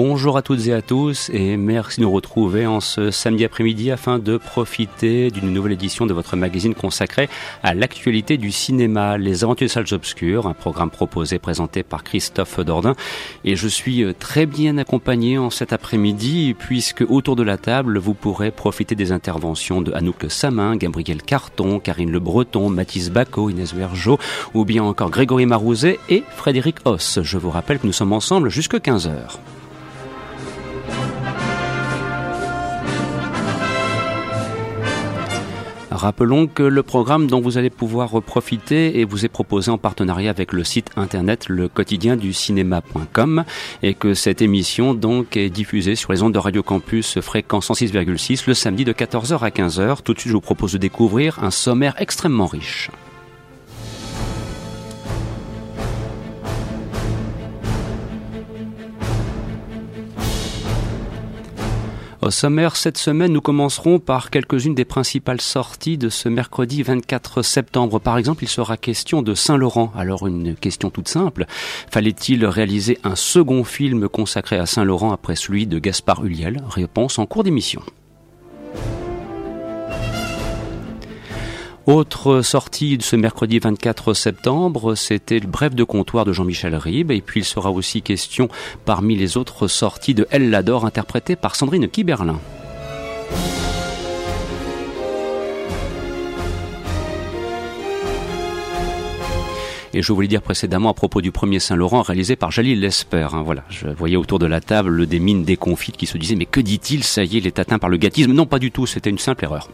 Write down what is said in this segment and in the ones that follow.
Bonjour à toutes et à tous et merci de nous retrouver en ce samedi après-midi afin de profiter d'une nouvelle édition de votre magazine consacré à l'actualité du cinéma, Les Aventures des Salles Obscures, un programme proposé présenté par Christophe Dordain. Et je suis euh, très bien accompagné en cet après-midi puisque autour de la table, vous pourrez profiter des interventions de Anouk Samin, Gabriel Carton, Karine Le Breton, Mathis Bacot, Inès Vergeot ou bien encore Grégory Marouzet et Frédéric Hoss. Je vous rappelle que nous sommes ensemble jusqu'à 15 Rappelons que le programme dont vous allez pouvoir profiter et vous est proposé en partenariat avec le site internet le quotidien du cinéma.com et que cette émission donc est diffusée sur les ondes de Radio Campus fréquence 106,6 le samedi de 14h à 15h. Tout de suite, je vous propose de découvrir un sommaire extrêmement riche. Au sommaire, cette semaine, nous commencerons par quelques-unes des principales sorties de ce mercredi 24 septembre. Par exemple, il sera question de Saint-Laurent. Alors, une question toute simple. Fallait-il réaliser un second film consacré à Saint-Laurent après celui de Gaspard Huliel? Réponse en cours d'émission. Autre sortie de ce mercredi 24 septembre, c'était le bref de comptoir de Jean-Michel Ribes. Et puis il sera aussi question parmi les autres sorties de Elle l'adore, interprétée par Sandrine Kiberlin. Et je voulais dire précédemment à propos du premier Saint-Laurent réalisé par Jalil Lesper. Hein, voilà, je voyais autour de la table des mines déconfites qui se disaient mais que dit-il? Ça y est, il est atteint par le gâtisme. Non, pas du tout. C'était une simple erreur.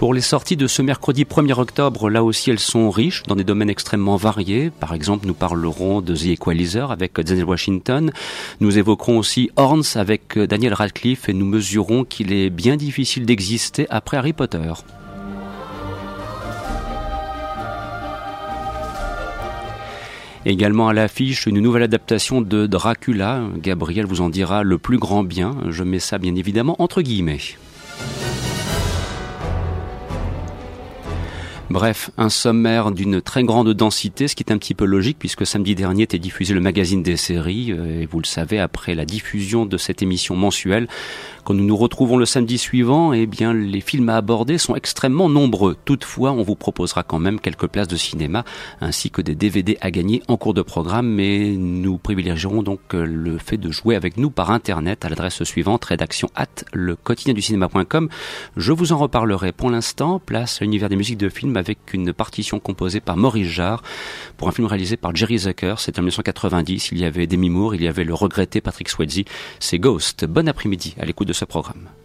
Pour les sorties de ce mercredi 1er octobre, là aussi elles sont riches dans des domaines extrêmement variés. Par exemple, nous parlerons de The Equalizer avec Daniel Washington. Nous évoquerons aussi Horns avec Daniel Radcliffe et nous mesurons qu'il est bien difficile d'exister après Harry Potter. Également à l'affiche, une nouvelle adaptation de Dracula. Gabriel vous en dira le plus grand bien. Je mets ça bien évidemment entre guillemets. Bref, un sommaire d'une très grande densité, ce qui est un petit peu logique puisque samedi dernier était diffusé le magazine des séries euh, et vous le savez, après la diffusion de cette émission mensuelle, nous nous retrouvons le samedi suivant, eh bien, les films à aborder sont extrêmement nombreux. Toutefois, on vous proposera quand même quelques places de cinéma ainsi que des DVD à gagner en cours de programme, mais nous privilégierons donc euh, le fait de jouer avec nous par internet à l'adresse suivante, rédaction at le quotidien du cinéma.com. Je vous en reparlerai pour l'instant. Place à l'univers des musiques de films avec une partition composée par Maurice Jarre pour un film réalisé par Jerry Zucker. C'était en 1990. Il y avait Demi Moore, il y avait le regretté Patrick Swayze. C'est Ghost. Bon après-midi à l'écoute de ce programme.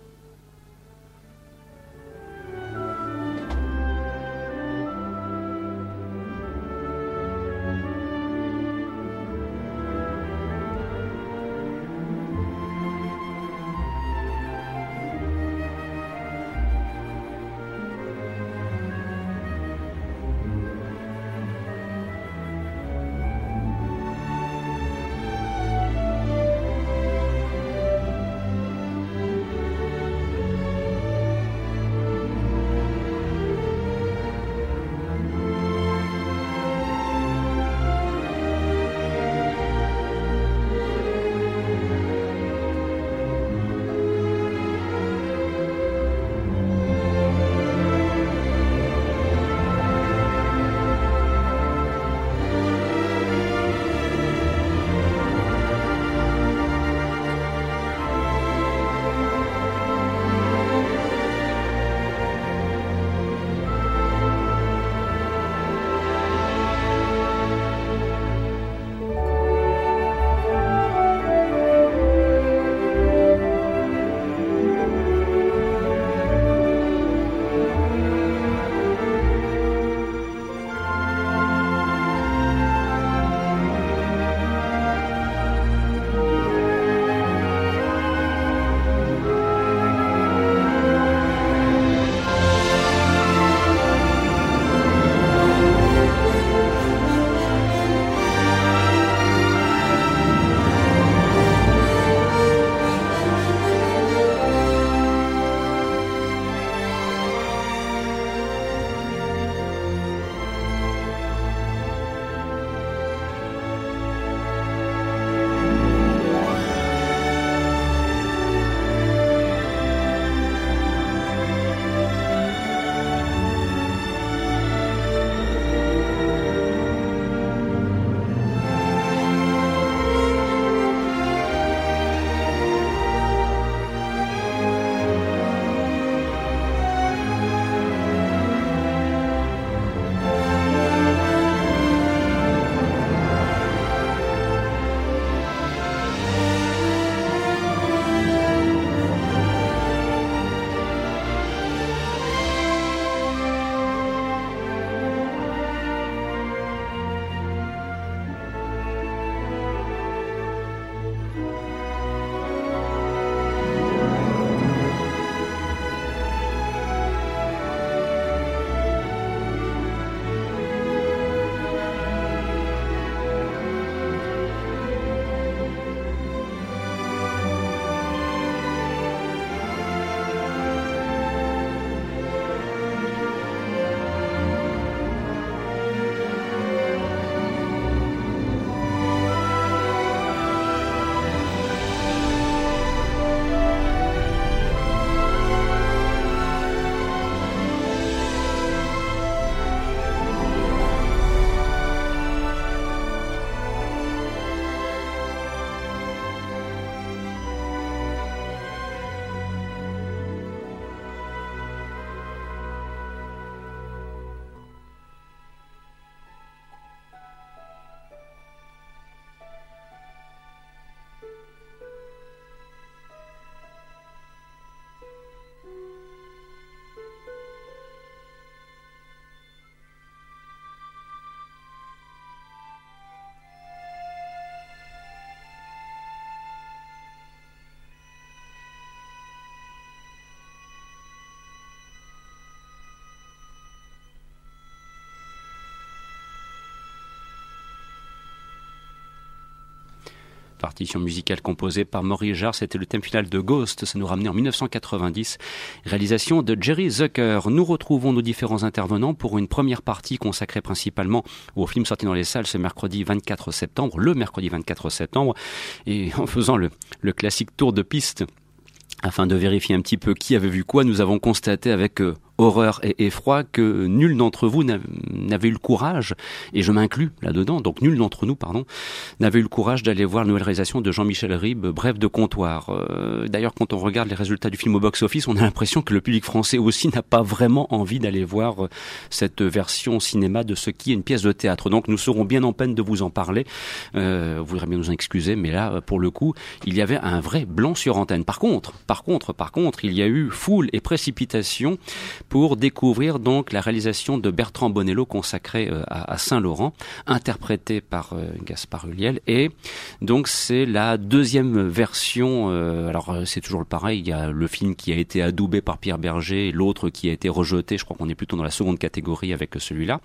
Partition musicale composée par Maurice Jarre. C'était le thème final de Ghost. Ça nous ramenait en 1990. Réalisation de Jerry Zucker. Nous retrouvons nos différents intervenants pour une première partie consacrée principalement au film sorti dans les salles ce mercredi 24 septembre, le mercredi 24 septembre, et en faisant le, le classique tour de piste afin de vérifier un petit peu qui avait vu quoi, nous avons constaté avec euh, horreur et effroi que nul d'entre vous n'avait eu le courage, et je m'inclus là-dedans, donc nul d'entre nous, pardon, n'avait eu le courage d'aller voir la nouvelle réalisation de Jean-Michel Ribes, Bref de comptoir. Euh, d'ailleurs, quand on regarde les résultats du film au box-office, on a l'impression que le public français aussi n'a pas vraiment envie d'aller voir euh, cette version cinéma de ce qui est une pièce de théâtre. Donc nous serons bien en peine de vous en parler. Euh, vous voudrez bien nous en excuser, mais là, pour le coup, il y avait un vrai blanc sur antenne. Par contre, par contre, par contre, il y a eu foule et précipitation pour découvrir donc la réalisation de Bertrand Bonello consacrée euh, à, Saint-Laurent, interprétée par euh, Gaspard Huliel. Et donc c'est la deuxième version. Euh, alors c'est toujours pareil. Il y a le film qui a été adoubé par Pierre Berger, l'autre qui a été rejeté. Je crois qu'on est plutôt dans la seconde catégorie avec celui-là.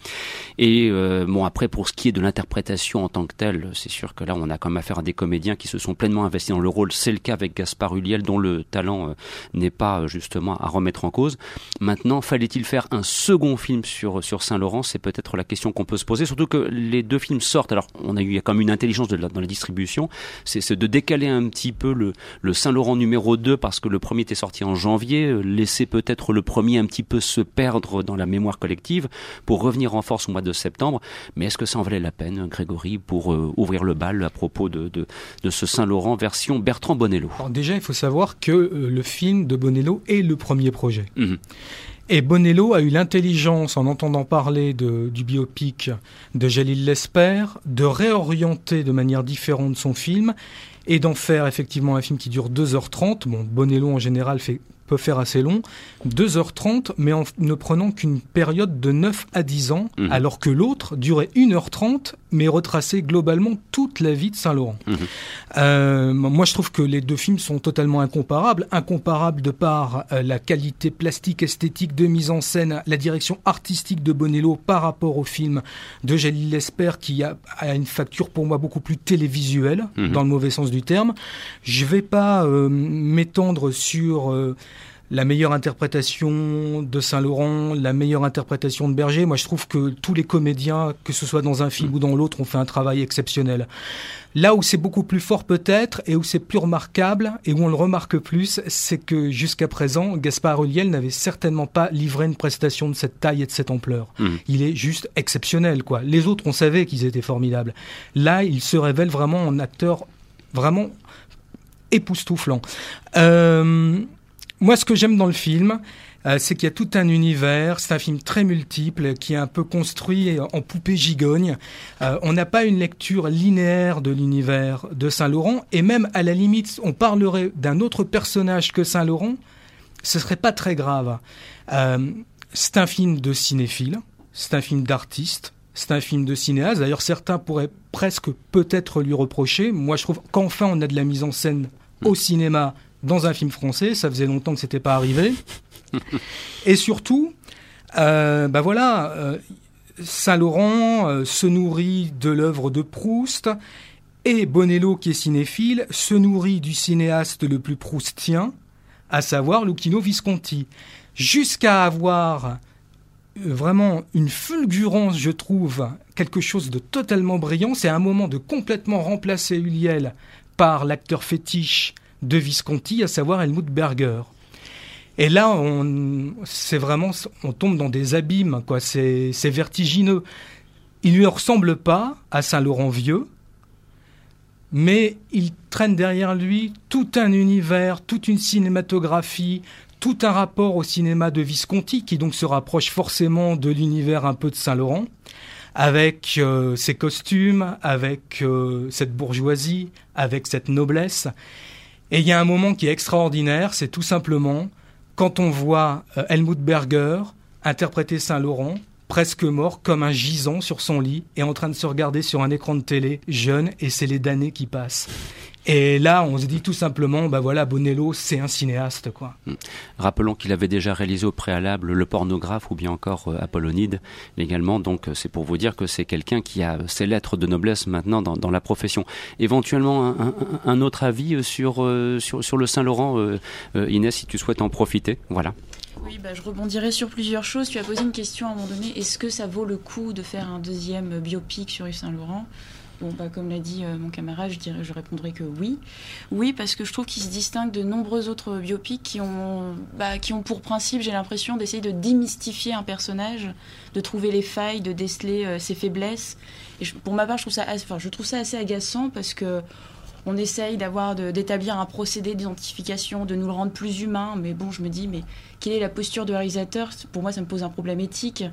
Et bon après pour ce qui est de l'interprétation en tant que telle, c'est sûr que là on a quand même affaire à des comédiens qui se sont pleinement investis dans le rôle. C'est le cas avec Gaspard Huliel dont le talent n'est pas justement à remettre en cause. Maintenant fallait-il faire un second film sur, sur Saint-Laurent? C'est peut-être la question qu'on peut se poser, surtout que les deux films sortent. Alors, on a eu, il y a comme une intelligence de dans la distribution, c'est de décaler un petit peu le, le Saint-Laurent numéro 2 parce que le premier était sorti en janvier, laisser peut-être le premier un petit peu se perdre dans la mémoire collective pour revenir en force au mois de septembre. Mais est-ce que ça en valait la peine, Grégory, pour euh, ouvrir le bal à propos de, de, de ce Saint-Laurent version Bertrand Bonello? Alors déjà, il faut savoir que euh, le film de Bonello est le premier projet. Mmh. Et Bonello a eu l'intelligence, en entendant parler de, du biopic de Jalil Lesper, de réorienter de manière différente son film et d'en faire effectivement un film qui dure 2h30. Bon, Bonello en général fait peut faire assez long, 2h30, mais en ne prenant qu'une période de 9 à 10 ans, mhm. alors que l'autre durait 1h30, mais retraçait globalement toute la vie de Saint-Laurent. Mhm. Euh, moi, je trouve que les deux films sont totalement incomparables. Incomparables de par euh, la qualité plastique, esthétique, de mise en scène, la direction artistique de Bonello par rapport au film de Jalil Lesper, qui a, une facture pour moi beaucoup plus télévisuelle, mhm. dans le mauvais sens du terme. Je vais pas euh, m'étendre sur la meilleure interprétation de Saint-Laurent, la meilleure interprétation de Berger. Moi, je trouve que tous les comédiens, que ce soit dans un film ou dans l'autre, ont fait un travail exceptionnel. Là où c'est beaucoup plus fort peut-être, et où c'est plus remarquable, et où on le remarque plus, c'est que jusqu'à présent, Gaspard Ulliel n'avait certainement pas livré une prestation de cette taille et de cette ampleur. Mmh. Il est juste exceptionnel, quoi. Les autres, on savait qu'ils étaient formidables. Là, il se révèle vraiment en acteur vraiment époustouflant. Euh, moi, ce que j'aime dans le film, euh, c'est qu'il y a tout un univers. C'est un film très multiple qui est un peu construit en poupée gigogne. Euh, on n'a pas une lecture linéaire de l'univers de Saint-Laurent et même à la limite, on parlerait d'un autre personnage que Saint-Laurent, ce serait pas très grave. Euh, c'est un film de cinéphile, c'est un film d'artiste, c'est un film de cinéaste. D'ailleurs, certains pourraient presque peut-être lui reprocher. Moi, je trouve qu'enfin on a de la mise en scène au cinéma dans un film français. Ça faisait longtemps que c'était pas arrivé. Et surtout, euh, bah voilà, euh, Saint-Laurent euh, se nourrit de l'œuvre de Proust et Bonello, qui est cinéphile, se nourrit du cinéaste le plus proustien, à savoir Lucchino Visconti, jusqu'à avoir euh, vraiment une fulgurance, je trouve, quelque chose de totalement brillant. C'est un moment de complètement remplacer Uliel par l'acteur fétiche de Visconti, à savoir Helmut Berger. Et là, on, c'est vraiment, on tombe dans des abîmes, quoi. C'est, vertigineux. Il lui ressemble pas à Saint-Laurent-Vieux, mais il traîne derrière lui tout un univers, toute une cinématographie, tout un rapport au cinéma de Visconti, qui donc se rapproche forcément de l'univers un peu de Saint-Laurent, avec euh, ses costumes, avec euh, cette bourgeoisie, avec cette noblesse. Et il y a un moment qui est extraordinaire, c'est tout simplement quand on voit euh, Helmut Berger interpréter Saint-Laurent, presque mort, comme un gisant sur son lit, et en train de se regarder sur un écran de télé, jeune, et c'est les damnés qui passent. Et là, on se dit tout simplement, bah voilà, Bonello, c'est un cinéaste, quoi. Hmm. Rappelons qu'il avait déjà réalisé au préalable Le Pornographe ou bien encore euh, Apollonide également. Donc, euh, c'est pour vous dire que c'est quelqu'un qui a ses lettres de noblesse maintenant dans, la profession. Éventuellement, un, autre avis euh, sur, sur, sur le Saint-Laurent, Inès, si tu souhaites en profiter. Voilà. Oui, bah, je rebondirai sur plusieurs choses. Tu as posé une question à un moment donné. Est-ce que ça vaut le coup de faire un deuxième biopic sur Yves Saint-Laurent? Bon, bah, comme l'a dit euh, mon camarade, je, dirais, je répondrai que oui. Oui, parce que je trouve qu'il se distingue de nombreux autres biopics qui ont, bah, qui ont pour principe, j'ai l'impression, d'essayer de démystifier un personnage, de trouver les failles, de déceler euh, ses faiblesses. Et pour ma part, je trouve ça, je trouve ça assez agaçant parce que on essaye d'avoir d'établir un procédé d'identification, de nous le rendre plus humain. Mais bon, je me dis, mais quelle est la posture du réalisateur? Pour moi, ça me pose un problème éthique.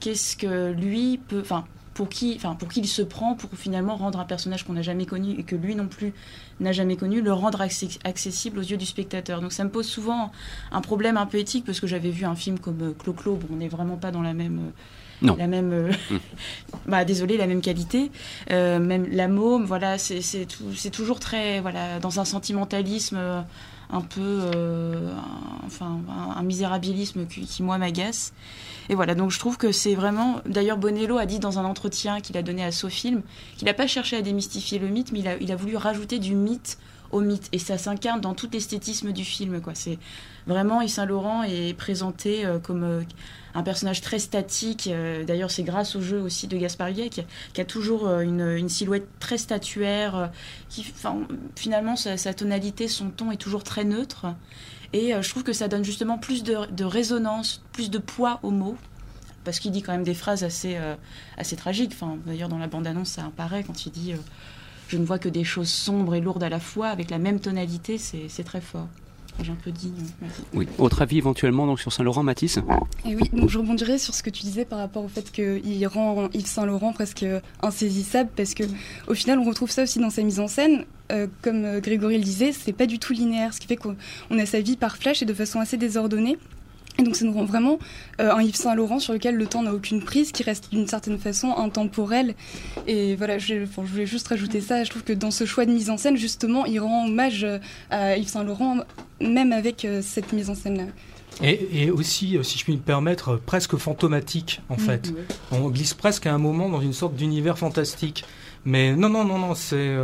Qu'est-ce que lui peut, enfin, pour qui, enfin, pour qui il se prend pour finalement rendre un personnage qu'on n'a jamais connu et que lui non plus n'a jamais connu, le rendre accessible aux yeux du spectateur. Donc ça me pose souvent un problème un peu éthique parce que j'avais vu un film comme euh, Clo-Clo, bon, on n'est vraiment pas dans la même euh, non. La même, euh, mm. bah, désolé, la même qualité. Euh, même la môme, voilà, c'est toujours très, voilà, dans un sentimentalisme euh, un peu, enfin, un, misérabilisme qui, moi, m'agace. Et voilà, donc je trouve que c'est vraiment. D'ailleurs, Bonello a dit dans un entretien qu'il a donné à Sofilm qu'il n'a pas cherché à démystifier le mythe, mais il a, il a voulu rajouter du mythe au mythe. Et ça s'incarne dans tout l'esthétisme du film. Quoi. C'est vraiment Yves Saint Laurent est présenté comme un personnage très statique. Euh, d'ailleurs, c'est grâce au jeu aussi de Gaspard qui, qui, a toujours euh, une, silhouette très statuaire, euh, qui, finalement, sa, tonalité, son ton est toujours très neutre. Et je trouve que ça donne justement plus de, résonance, plus de poids aux mots parce qu'il dit quand même des phrases assez, assez tragiques. Enfin, D'ailleurs, dans la bande-annonce, ça apparaît quand il dit Je ne vois que des choses sombres et lourdes à la fois, avec la même tonalité, c'est très fort. Un peu. Oui. Autre avis éventuellement donc sur Saint-Laurent, Mathis Et oui, donc je rebondirais sur ce que tu disais par rapport au fait qu'il rend Yves Saint-Laurent presque insaisissable parce que au final on retrouve ça aussi dans sa mise en scène. Euh, comme euh, Grégory le disait, c'est pas du tout linéaire, ce qui fait qu'on a sa vie par flash et de façon assez désordonnée. Et donc ça nous rend vraiment euh, un Yves Saint Laurent sur lequel le temps n'a aucune prise, qui reste d'une certaine façon intemporel. Et voilà, je, je, voulais juste rajouter ça. Je trouve que dans ce choix de mise en scène, justement, il rend hommage à Yves Saint Laurent, même avec euh, cette mise en scène-là. Et, aussi, euh, si je puis me permettre, presque fantomatique en fait. On glisse presque à un moment dans une sorte d'univers fantastique. Mais non, non, non, non, c'est.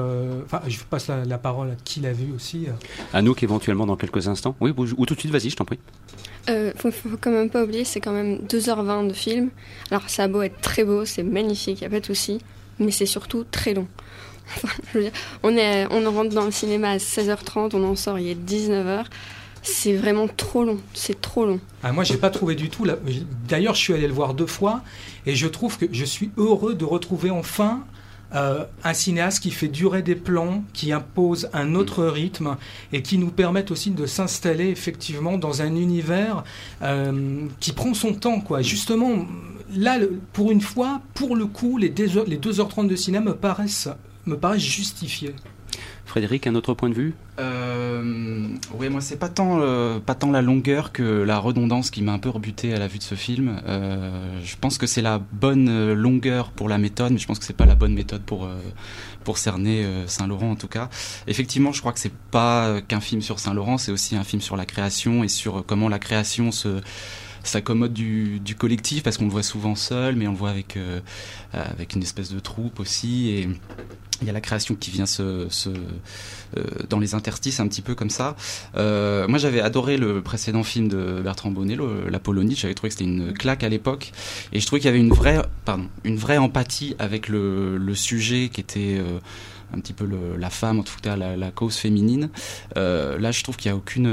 Enfin, je passe la, parole à qui l'a vu aussi. À nous, éventuellement dans quelques instants. Oui, ou tout de suite, vas-y, je t'en prie. Euh, faut, faut, quand même pas oublier, c'est quand même 2h20 de film. Alors ça a beau être très beau, c'est magnifique, y a pas de souci, mais c'est surtout très long. on, est, on rentre dans le cinéma à 16h30, on en sort, il est 19h. C'est vraiment trop long, c'est trop long. Ah, moi, j'ai pas trouvé du tout. D'ailleurs, je suis allé le voir deux fois et je trouve que je suis heureux de retrouver enfin euh, un cinéaste qui fait durer des plans, qui impose un autre rythme et qui nous permettent aussi de s'installer effectivement dans un univers euh, qui prend son temps. Quoi. Justement, là, pour une fois, pour le coup, les 2h30 de cinéma me paraissent, me paraissent justifiés. Frédéric, un autre point de vue? Euh, Oui, moi c'est pas tant euh, pas tant la longueur que la redondance qui m'a un peu rebuté à la vue de ce film. Euh, je pense que c'est la bonne longueur pour la méthode, mais je pense que c'est pas la bonne méthode pour cerner Saint Laurent en tout cas. Effectivement, je crois que c'est pas qu'un film sur Saint Laurent, c'est aussi un film sur la création et sur comment la création se s'accommode du, du collectif parce qu'on le voit souvent seul, mais on le voit avec une espèce de troupe aussi il y a la création qui vient se, se euh, dans les interstices un petit peu comme ça. Euh, moi j'avais adoré le précédent film de Bertrand Bonnet, La Polonie, j'avais trouvé que c'était une claque à l'époque et je trouvais qu'il y avait une vraie, pardon, une vraie empathie avec le, le sujet qui était euh, un petit peu le, la femme, en tout cas la, la cause féminine. Euh, là, je trouve qu'il y a aucune,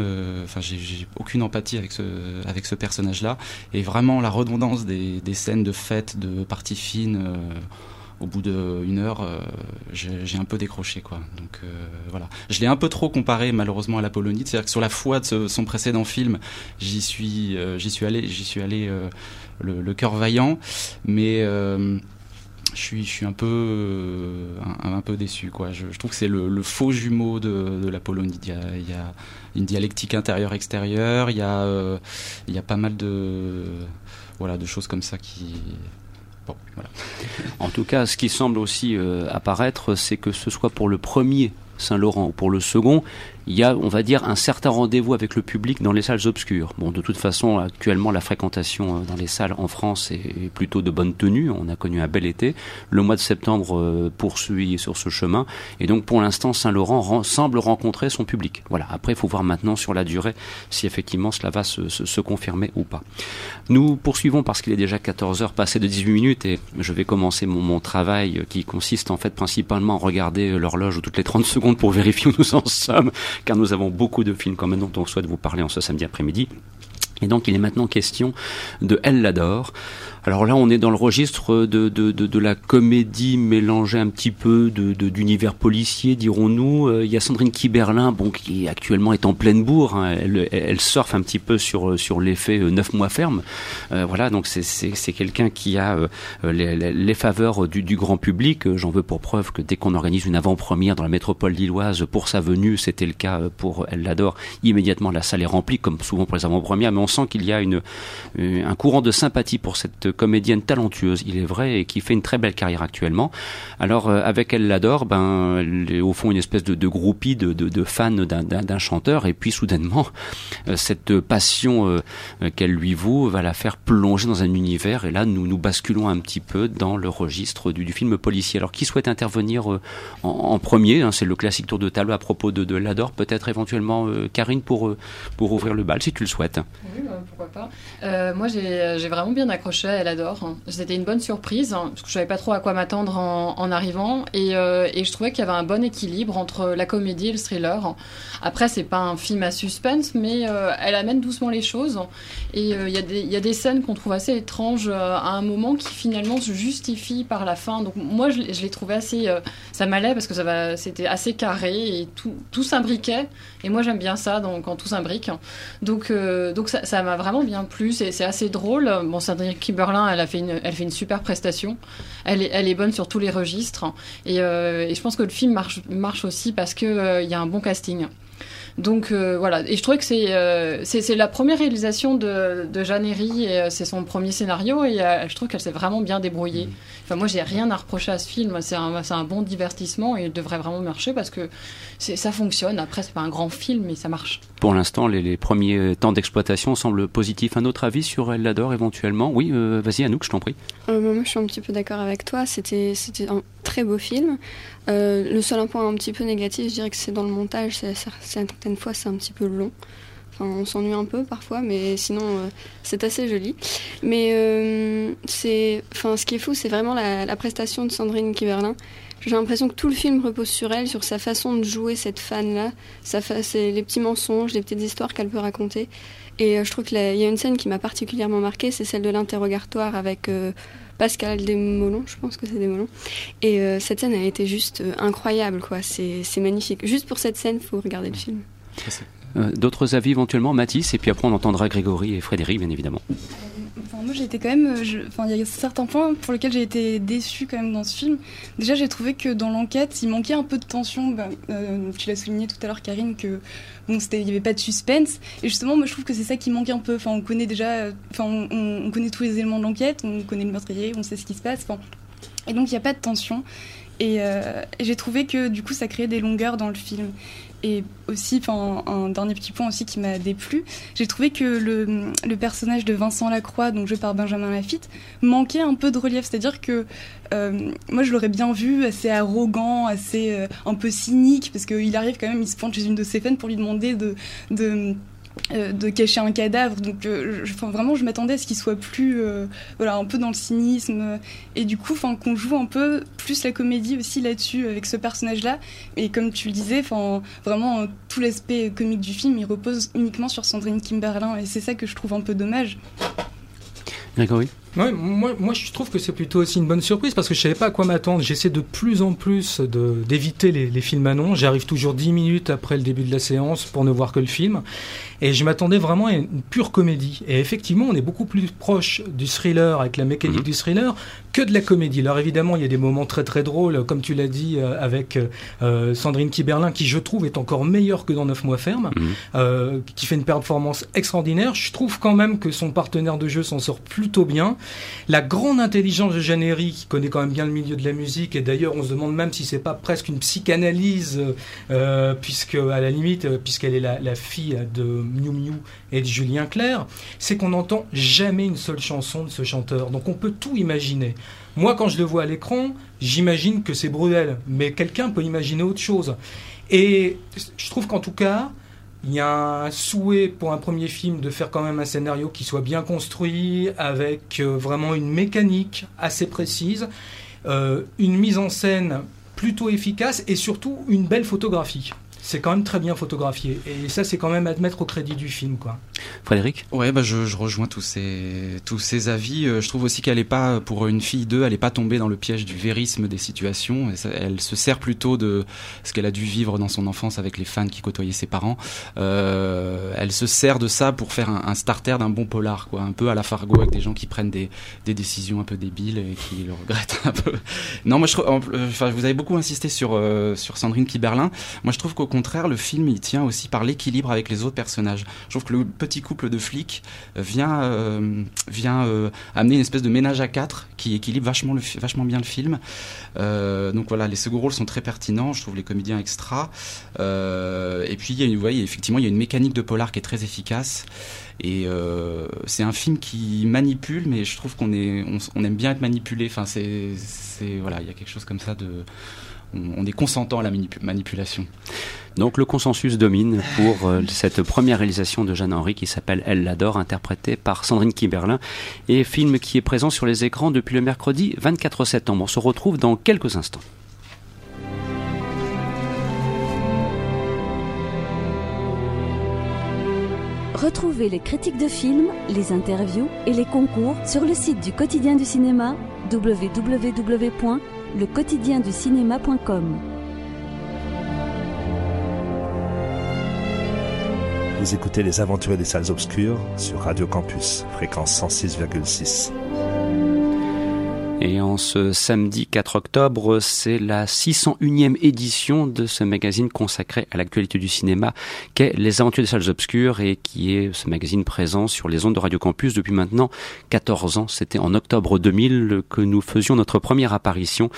enfin, j'ai aucune empathie avec ce, avec ce personnage-là. Et vraiment, la redondance des, des scènes de fête, de parties fines. Euh, au bout d'une heure, euh, j'ai un peu décroché, quoi. Donc euh, voilà, je l'ai un peu trop comparé malheureusement à la Polonie. C'est-à-dire que sur la foi de son précédent film, j'y suis, euh, suis allé, suis allé le, cœur vaillant, mais je suis, je suis un peu, un, peu déçu, quoi. Je, trouve que c'est le, faux jumeau de, de la Polonie. Il y, a, il y a une dialectique intérieure-extérieure. Il y a, il y a pas mal de, voilà, de choses comme ça qui en tout cas, ce qui semble aussi euh, apparaître, c'est que ce soit pour le premier Saint-Laurent ou pour le second, il y a, on va dire, un certain rendez-vous avec le public dans les salles obscures. Bon, de toute façon, actuellement, la fréquentation euh, dans les salles en France est plutôt de bonne tenue. On a connu un bel été. Le mois de septembre euh, poursuit sur ce chemin. Et donc, pour l'instant, Saint-Laurent semble rencontrer son public. Voilà. Après, il faut voir maintenant sur la durée si effectivement cela va se, confirmer ou pas. Nous poursuivons parce qu'il est déjà 14 heures passées de 18 minutes et je vais commencer mon, mon travail qui consiste en fait principalement à regarder l'horloge toutes les 30 secondes pour vérifier où nous en sommes car nous avons beaucoup de films même dont on souhaite vous parler en ce samedi après-midi. Et donc il est maintenant question de Elle l'adore. Alors là, on est dans le registre de, de, de, de la comédie mélangée un petit peu de d'univers policier, dirons-nous. Euh, il y a Sandrine Kiberlin, bon, qui actuellement est en pleine bourre. Hein. Elle, elle, surfe un petit peu sur sur l'effet euh, neuf mois ferme. Euh, voilà, donc c'est quelqu'un qui a les, les, faveurs du, du, grand public. J'en veux pour preuve que dès qu'on organise une avant-première dans la métropole lilloise pour sa venue, c'était le cas pour Elle l'adore. Immédiatement, la salle est remplie, comme souvent pour les avant-premières, mais on sent qu'il y a une un courant de sympathie pour cette comédienne talentueuse, il est vrai, et qui fait une très belle carrière actuellement. Alors euh, avec Elle l'adore, ben elle est au fond une espèce de, de groupie de, de, fans d'un chanteur, et puis soudainement euh, cette passion euh, qu'elle lui vaut va la faire plonger dans un univers, et là nous nous basculons un petit peu dans le registre du, du film policier. Alors qui souhaite intervenir en, premier hein, C'est le classique tour de table à propos de, de l'adore, peut-être éventuellement Karine pour pour ouvrir le bal si tu le souhaites. Oui, pourquoi pas. moi j'ai vraiment bien accroché Hein. C'était une bonne surprise, hein, parce que je savais pas trop à quoi m'attendre en, arrivant. Euh, et, je trouvais qu'il y avait un bon équilibre entre la comédie et le thriller. Après, c'est pas un film à suspense, mais euh, elle amène doucement les choses. Et euh, il y, a des scènes qu'on trouve assez étranges à un moment qui finalement se justifient par la fin. Donc moi, je, l'ai trouvé assez... ça m'allait parce que c'était assez carré et tout, tout s'imbriquait. Et moi, j'aime bien ça donc, quand tout s'imbrique. Donc, donc ça m'a vraiment bien plu. C'est assez drôle. Bon, Cédric Elle, fait une, elle super prestation. Elle est, bonne sur tous les registres. Et, euh, je pense que le film marche, aussi parce qu'il euh, y a un bon casting. Donc euh, voilà, et je trouvais que c'est euh, c'est la première réalisation de, de Jeanne Herry, et c'est son premier scénario, et je trouve qu'elle s'est vraiment bien débrouillée. Mmh. Enfin, moi, j'ai rien à reprocher à ce film. C'est un, un, bon divertissement et il devrait vraiment marcher parce que ça fonctionne. Après, c'est pas un grand film, mais ça marche. Pour l'instant, les, les, premiers temps d'exploitation semblent positifs. Un autre avis sur Elle l'adore éventuellement? Oui, euh, vas-y, Anouk, je t'en prie. Euh, moi, je suis un petit peu d'accord avec toi. C'était un très beau film. Euh, le seul point un petit peu négatif, je dirais que c'est dans le montage. Certaines fois, c'est un petit peu long on s'ennuie un peu parfois, mais sinon, euh, c'est assez joli. Mais euh, enfin, ce qui est fou, c'est vraiment la, prestation de Sandrine Kiberlin. J'ai l'impression que tout le film repose sur elle, sur sa façon de jouer cette fan-là, les petits mensonges, les petites histoires qu'elle peut raconter. Et je trouve qu'il y a une scène qui m'a particulièrement marquée, c'est celle de l'interrogatoire avec Pascal Desmolons, je pense que c'est Desmolons. Et cette scène, a été juste incroyable, quoi. C'est magnifique. Juste pour cette scène, faut regarder le film. Euh, d'autres avis éventuellement, Mathis, et puis après on entendra Grégory et Frédéric, bien évidemment. Enfin, moi j'ai été quand même, euh, enfin il y a certains points pour lesquels j'ai été déçue quand même dans ce film. Déjà j'ai trouvé que dans l'enquête il manquait un peu de tension. Ben, euh, tu l'as souligné tout à l'heure Karine que bon il n'y avait pas de suspense et justement moi je trouve que c'est ça qui manque un peu. Enfin on connaît déjà, enfin on, connaît tous les éléments de l'enquête, on connaît le meurtrier, on sait ce qui se passe. et donc il n'y a pas de tension. Et, et j'ai trouvé que du coup ça créait des longueurs dans le film. Et aussi, un dernier petit point aussi qui m'a déplu, j'ai trouvé que le, personnage de Vincent Lacroix, donc joué par Benjamin Lafitte, manquait un peu de relief. C'est-à-dire que euh, moi, je l'aurais bien vu assez arrogant, assez euh, un peu cynique, parce qu'il arrive quand même, il se pointe chez une de ses fans pour lui demander de, de cacher un cadavre. Donc euh, vraiment, je m'attendais à ce qu'il soit plus, euh, voilà, un peu dans le cynisme. Et du coup, enfin, qu'on joue un peu plus la comédie aussi là-dessus avec ce personnage-là. Et comme tu le disais, enfin, vraiment tout l'aspect comique du film, il repose uniquement sur Sandrine Kimberlin. Et c'est ça que je trouve un peu dommage. Grégory? Ouais, moi, moi, je trouve que c'est plutôt aussi une bonne surprise parce que je savais pas à quoi m'attendre. J'essaie de plus en plus d'éviter les, les, films annonces. J'arrive toujours 10 minutes après le début de la séance pour ne voir que le film. Et je m'attendais vraiment à une pure comédie. Et effectivement, on est beaucoup plus proche du thriller avec la mécanique mhm. du thriller que de la comédie. Alors évidemment, il y a des moments très très drôles, comme tu l'as dit, euh, avec euh, Sandrine Kiberlin, qui je trouve est encore meilleure que dans 9 mois ferme, mhm. euh, qui fait une performance extraordinaire. Je trouve quand même que son partenaire de jeu s'en sort plutôt bien. La grande intelligence de Jeannery, qui connaît quand même bien le milieu de la musique, et d'ailleurs on se demande même si c'est pas presque une psychanalyse, euh, puisque à la limite, euh, puisqu'elle est la, fille de Miu Miu et de Julien Clerc, c'est qu'on n'entend jamais une seule chanson de ce chanteur. Donc on peut tout imaginer. Moi, quand je le vois à l'écran, j'imagine que c'est Bruel, mais quelqu'un peut imaginer autre chose. Et je trouve qu'en tout cas, il y a un souhait pour un premier film de faire quand même un scénario qui soit bien construit, avec euh, vraiment une mécanique assez précise, euh, une mise en scène plutôt efficace et surtout une belle photographie c'est quand même très bien photographié. Et ça, c'est quand même à mettre au crédit du film, quoi. Frédéric? Ouais, bah je, je, rejoins tous ces, tous ces avis. Euh, je trouve aussi qu'elle n'est pas, pour une fille d'eux, elle n'est pas tombée dans le piège du vérisme des situations. Elle se sert plutôt de ce qu'elle a dû vivre dans son enfance avec les fans qui côtoyaient ses parents. Euh, elle se sert de ça pour faire un, starter d'un bon polar, quoi. Un peu à la Fargo avec des gens qui prennent des, des décisions un peu débiles et qui le regrettent un peu. Non, moi, je, enfin, vous avez beaucoup insisté sur, euh, sur Sandrine Kiberlin. Moi, je trouve qu'au contraire, le film il tient aussi par l'équilibre avec les autres personnages. Je trouve que le petit couple de flics euh, vient, euh, vient euh, amener une espèce de ménage à quatre qui équilibre vachement, le, vachement bien le film. donc voilà, les seconds rôles sont très pertinents. Je trouve les comédiens extra. et puis, il y a, effectivement, il y a une mécanique de polar qui est très efficace. Et c'est un film qui manipule, mais je trouve qu'on on, aime bien être manipulé. Enfin, c'est, voilà, il y a quelque chose comme ça de, on, est consentant à la manipulation. Donc le consensus domine pour euh, cette première réalisation de Jeanne Henry qui s'appelle Elle l'adore, interprétée par Sandrine Kimberlin, et film qui est présent sur les écrans depuis le mercredi 24 septembre. On se retrouve dans quelques instants. Retrouvez les critiques de films, les interviews et les concours sur le site du quotidien du cinéma www.lequotidienducinéma.com. Vous écoutez Les Aventuriers des Salles Obscures sur Radio Campus, fréquence 106,6. Et en ce samedi 4 octobre, c'est la 601e édition de ce magazine consacré à l'actualité du cinéma qu'est Les Aventures des Salles Obscures et qui est ce magazine présent sur les ondes de Radio Campus depuis maintenant 14 ans. C'était en octobre 2000 que nous faisions notre première apparition.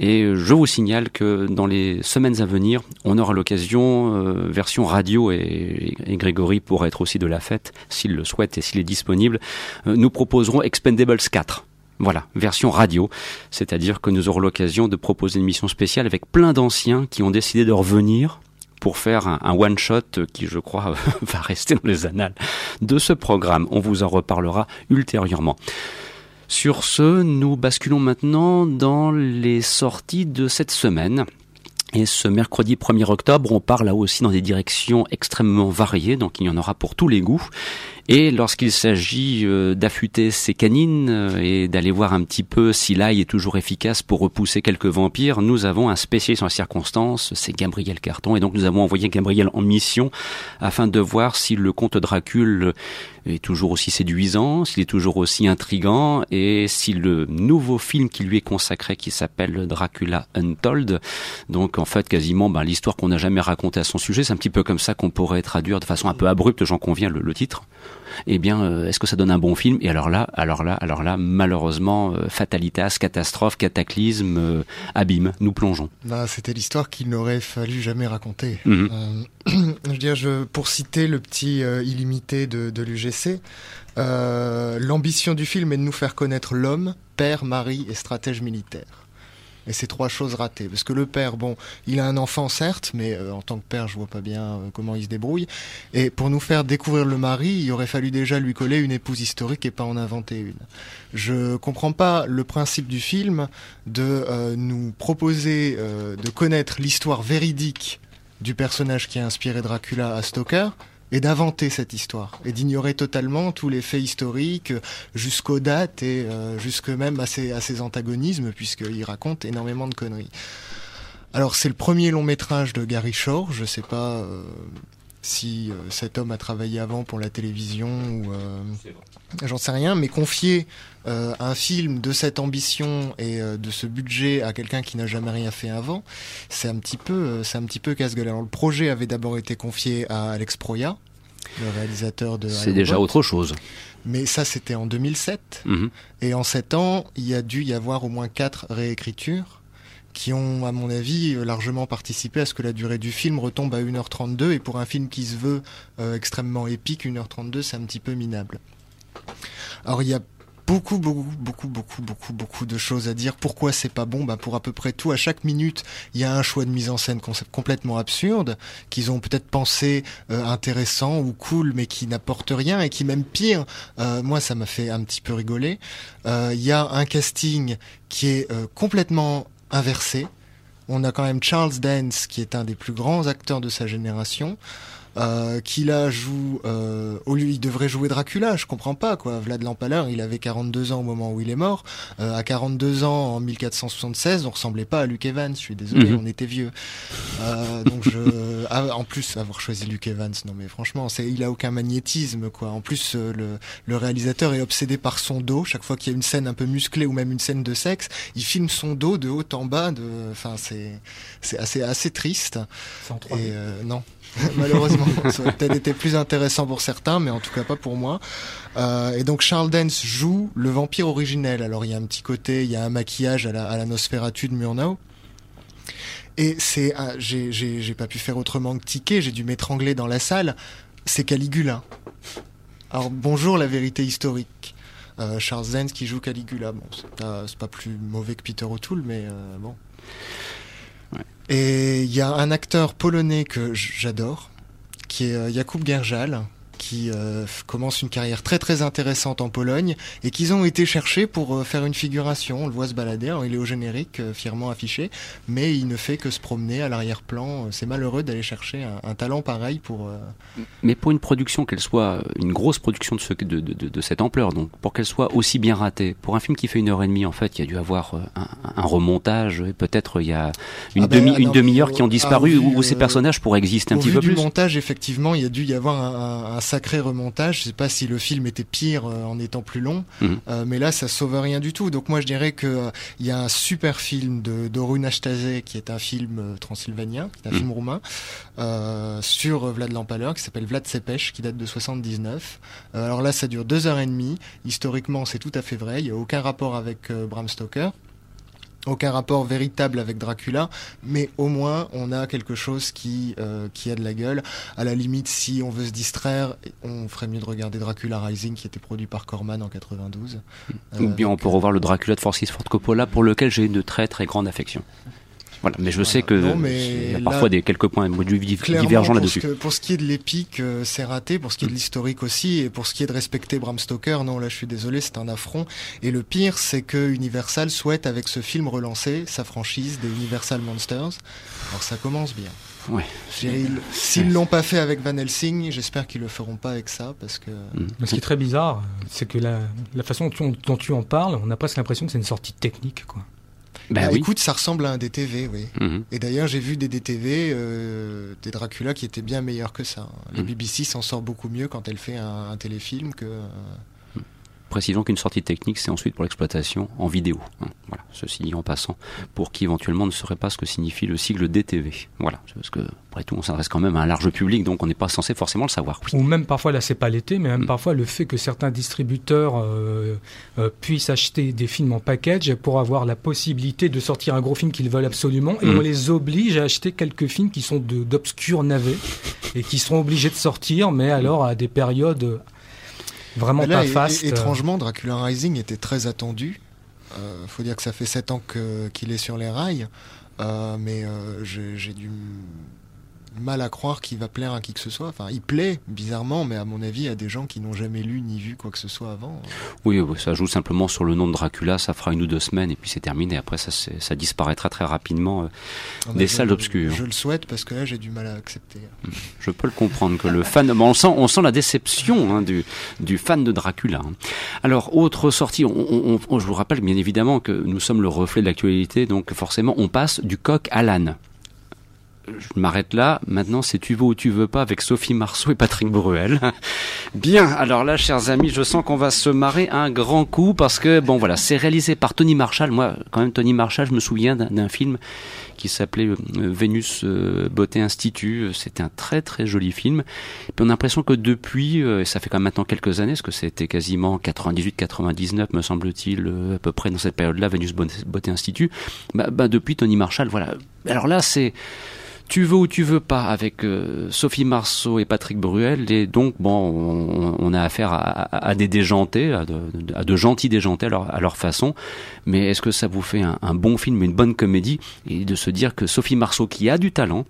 Et je vous signale que dans les semaines à venir, on aura l'occasion, euh, version radio et, Grégory pourra être aussi de la fête s'il le souhaite et s'il est disponible, euh, nous proposerons Expendables 4 voilà, version radio, c'est-à-dire que nous aurons l'occasion de proposer une mission spéciale avec plein d'anciens qui ont décidé de revenir pour faire un, one-shot qui, je crois, va rester dans les annales de ce programme. On vous en reparlera ultérieurement. Sur ce, nous basculons maintenant dans les sorties de cette semaine. Et ce mercredi 1er octobre, on part là aussi dans des directions extrêmement variées, donc il y en aura pour tous les goûts. Et lorsqu'il s'agit euh, d'affûter ses canines euh, et d'aller voir un petit peu si l'ail est toujours efficace pour repousser quelques vampires, nous avons un spécialiste en circonstance, c'est Gabriel Carton. Et donc nous avons envoyé Gabriel en mission afin de voir si le comte Dracule est toujours aussi séduisant, s'il est toujours aussi intrigant et si le nouveau film qui lui est consacré qui s'appelle Dracula Untold, donc en fait quasiment ben, l'histoire qu'on n'a jamais racontée à son sujet, c'est un petit peu comme ça qu'on pourrait traduire de façon un peu abrupte, j'en conviens, le titre eh bien, euh, est-ce que ça donne un bon film? Et alors là, alors là, alors là, malheureusement, euh, fatalitas, catastrophe, cataclysme, euh, abîme, nous plongeons. C'était l'histoire qu'il n'aurait fallu jamais raconter. Mhm. je veux dire, je, pour citer le petit illimité de, de l'UGC, l'ambition du film est de nous faire connaître l'homme, père, mari et stratège militaire et ces trois choses ratées. Parce que le père, bon, il a un enfant certes, mais euh, en tant que père, je vois pas bien euh, comment il se débrouille. Et pour nous faire découvrir le mari, il aurait fallu déjà lui coller une épouse historique et pas en inventer une. Je comprends pas le principe du film de euh, nous proposer de connaître l'histoire véridique du personnage qui a inspiré Dracula à Stoker, et d'inventer cette histoire et d'ignorer totalement tous les faits historiques jusqu'aux dates et euh, jusque même à ses, à ses antagonismes puisqu'il raconte énormément de conneries. Alors c'est le premier long métrage de Gary Shore, je sais pas euh, si euh, cet homme a travaillé avant pour la télévision ou j'en sais rien, mais confier un film de cette ambition et de ce budget à quelqu'un qui n'a jamais rien fait avant, c'est un petit peu, c'est un petit peu casse-gueule. Alors le projet avait d'abord été confié à Alex Proya, le réalisateur de. C'est déjà autre chose. Mais ça, c'était en 2007. Mhm. Et en sept ans, il y a dû y avoir au moins quatre réécritures qui ont, à mon avis, largement participé à ce que la durée du film retombe à 1h32. Et pour un film qui se veut euh, extrêmement épique, 1h32, c'est un petit peu minable. Alors, il y a beaucoup, beaucoup, beaucoup, beaucoup, beaucoup, beaucoup de choses à dire. Pourquoi c'est pas bon? Bah Pour à peu près tout, à chaque minute, il y a un choix de mise en scène complètement absurde, qu'ils ont peut-être pensé euh, intéressant ou cool, mais qui n'apporte rien et qui même pire, euh, moi ça m'a fait un petit peu rigoler. Euh, il y a un casting qui est complètement inversé. On a quand même Charles Dance, qui est un des plus grands acteurs de sa génération euh, qui là joue euh, au lieu il devrait jouer Dracula je comprends pas quoi. Vlad Lampaleur il avait 42 ans au moment où il est mort. Euh, à 42 ans en 1476 on ressemblait pas à Luke Evans je suis désolé mhm. on était vieux. Euh, donc je ah, en plus avoir choisi Luke Evans non mais franchement c'est il a aucun magnétisme quoi. En plus le, le réalisateur est obsédé par son dos. Chaque fois qu'il y a une scène un peu musclée ou même une scène de sexe il filme son dos de haut en bas de enfin c'est c'est assez assez triste. Et euh, non. Malheureusement. Ça aurait peut-être été plus intéressant pour certains, mais en tout cas pas pour moi. Euh, et donc Charles Dance joue le vampire originel. Alors il y a un petit côté, il y a un maquillage à la, à la Nosferatu de Murnau. Et c'est, ah, j'ai pas pu faire autrement que tiquer, j'ai dû m'étrangler dans la salle. C'est Caligula. Alors bonjour la vérité historique. Euh, Charles Dance qui joue Caligula. Bon, c'est pas, pas, plus mauvais que Peter O'Toole, mais euh, bon. Et il y a un acteur polonais que j'adore, qui est euh, Jakub Gerjal, qui euh, commence une carrière très très intéressante en Pologne et qu'ils ont été cherchés pour euh, faire une figuration. On le voit se balader, il est au générique, euh, fièrement affiché, mais il ne fait que se promener à l'arrière-plan. C'est malheureux d'aller chercher un, talent pareil pour. Mais pour une production, qu'elle soit une grosse production de, ce, de, de, de cette ampleur, donc pour qu'elle soit aussi bien ratée, pour un film qui fait une heure et demie, en fait, il y a dû avoir un, un remontage, et peut-être il y a une ah ben, une demi-heure qui ont disparu ah où, ces personnages pourraient exister un petit peu plus. Au montage, effectivement, il y a dû y avoir un, un sacré remontage. Je sais pas si le film était pire euh, en étant plus long, mhm. euh, mais là ça sauve rien du tout. Donc moi je dirais que euh, il y a un super film de d'Orun Ashtase qui est un film transylvanien, un mhm. film roumain sur Vlad Lampaleur qui s'appelle Vlad Sepech qui date de 79. alors là ça dure deux heures et demie. Historiquement c'est tout à fait vrai. Il y a aucun rapport avec Bram Stoker aucun rapport véritable avec Dracula, mais au moins on a quelque chose qui, euh, qui a de la gueule. À la limite, si on veut se distraire, on ferait mieux de regarder Dracula Rising qui était produit par Corman en 92. Ou bien on peut revoir le Dracula de Francis Ford Coppola pour lequel j'ai une très très grande affection. Voilà, mais je sais que il y a parfois des quelques points divergents là-dessus. Pour ce qui est de l'épique, euh, c'est raté. Pour ce qui est de l'historique aussi, et pour ce qui est de respecter Bram Stoker, non, là, je suis désolé, c'est un affront. Et le pire, c'est que Universal souhaite avec ce film relancer sa franchise des Universal Monsters. Alors ça commence bien. Ouais. S'ils l'ont pas fait avec Van Helsing, j'espère qu'ils le feront pas avec ça parce que. Mm. Ce qui est très bizarre, c'est que la, la façon dont, dont, tu en parles, on a presque l'impression que c'est une sortie technique, quoi. Bah, bah écoute, ça ressemble à un DTV, oui. Mhm. Et d'ailleurs, j'ai vu des DTV, euh, des Dracula qui étaient bien meilleurs que ça. La mhm. BBC s'en sort beaucoup mieux quand elle fait un, téléfilm que. Euh, Précisons qu'une sortie technique, c'est ensuite pour l'exploitation en vidéo. Hein. Voilà, ceci dit en passant, pour qui éventuellement ne saurait pas ce que signifie le sigle DTV. Voilà, parce que après tout, on s'adresse quand même à un large public, donc on n'est pas censé forcément le savoir. Ou même parfois, là, c'est pas l'été, mais même mm. parfois le fait que certains distributeurs euh, euh, puissent acheter des films en package pour avoir la possibilité de sortir un gros film qu'ils veulent absolument, et mm. on les oblige à acheter quelques films qui sont d'obscurs navets et qui seront obligés de sortir, mais alors à des périodes vraiment pas fast. étrangement, Dracula Rising était très attendu. Euh, faut dire que ça fait 7 ans qu'il est sur les rails. Euh, mais euh, j'ai dû mal à croire qu'il va plaire à qui que ce soit. Enfin, il plaît, bizarrement, mais à mon avis, à des gens qui n'ont jamais lu ni vu quoi que ce soit avant. Oui, ça joue simplement sur le nom de Dracula, ça fera une ou deux semaines et puis c'est terminé. Après, ça, ça disparaîtra très rapidement euh, ah bah, des salles obscures. Je le souhaite parce que là, j'ai du mal à accepter. Je peux le comprendre que le fan, on sent, on sent la déception hein, du, du fan de Dracula. Hein. Alors, autre sortie, on, je vous rappelle bien évidemment que nous sommes le reflet de l'actualité, donc forcément, on passe du coq à l'âne je m'arrête là. Maintenant, c'est Tu veux ou tu veux pas avec Sophie Marceau et Patrick Bruel. Bien, alors là, chers amis, je sens qu'on va se marrer un grand coup parce que, bon voilà, c'est réalisé par Tony Marshall. Moi, quand même, Tony Marshall, je me souviens d'un film qui s'appelait Vénus Beauté Institut. C'était un très très joli film. Puis on a l'impression que depuis, et ça fait quand même maintenant quelques années, parce que c'était quasiment 98-99 me semble-t-il, à peu près dans cette période-là, Vénus Beauté Institut, bah, bah, depuis Tony Marshall, voilà. Alors là, c'est tu veux ou tu veux pas avec euh, Sophie Marceau et Patrick Bruel et donc bon on, a affaire à, des déjantés à de, gentils déjantés à leur, façon. Mais est-ce que ça vous fait un, un bon film une bonne comédie? Et de se dire que Sophie Marceau qui a du talent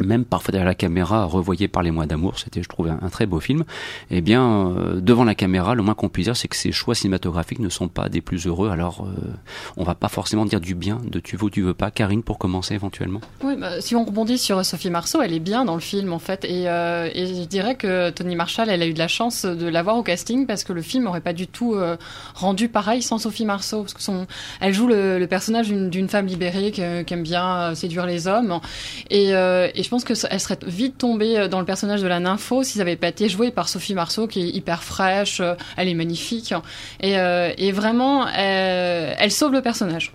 même parfois derrière la caméra, revoyé par les mois d'amour, c'était je trouve un, très beau film. Eh bien, euh, devant la caméra, le moins qu'on puisse dire, c'est que ces choix cinématographiques ne sont pas des plus heureux. Alors, euh, on va pas forcément dire du bien de tu veux ou tu veux pas. Karine, pour commencer éventuellement. Oui, bah, si on rebondit sur Sophie Marceau, elle est bien dans le film en fait, et, euh, je dirais que Tony Marshall, elle a eu de la chance de l'avoir au casting parce que le film aurait pas du tout rendu pareil sans Sophie Marceau, parce que elle joue le, personnage d'une femme libérée qui, aime bien séduire les hommes, et je pense qu'elle serait vite tombée euh, dans le personnage de la nympho si ça n'avait pas été joué par Sophie Marceau, qui est hyper fraîche, euh, elle est magnifique. Et, euh, et vraiment, elle sauve le personnage.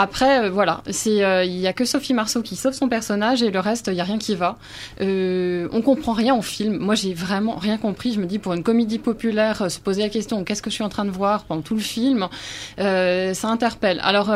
Après, euh, voilà, euh, il y a que Sophie Marceau qui sauve son personnage et le reste, il y a rien qui va. Euh, on comprend rien au film. Moi, j'ai vraiment rien compris. Je me dis pour une comédie populaire, euh, se poser la question qu'est-ce que je suis en train de voir pendant tout le film, ça interpelle. Alors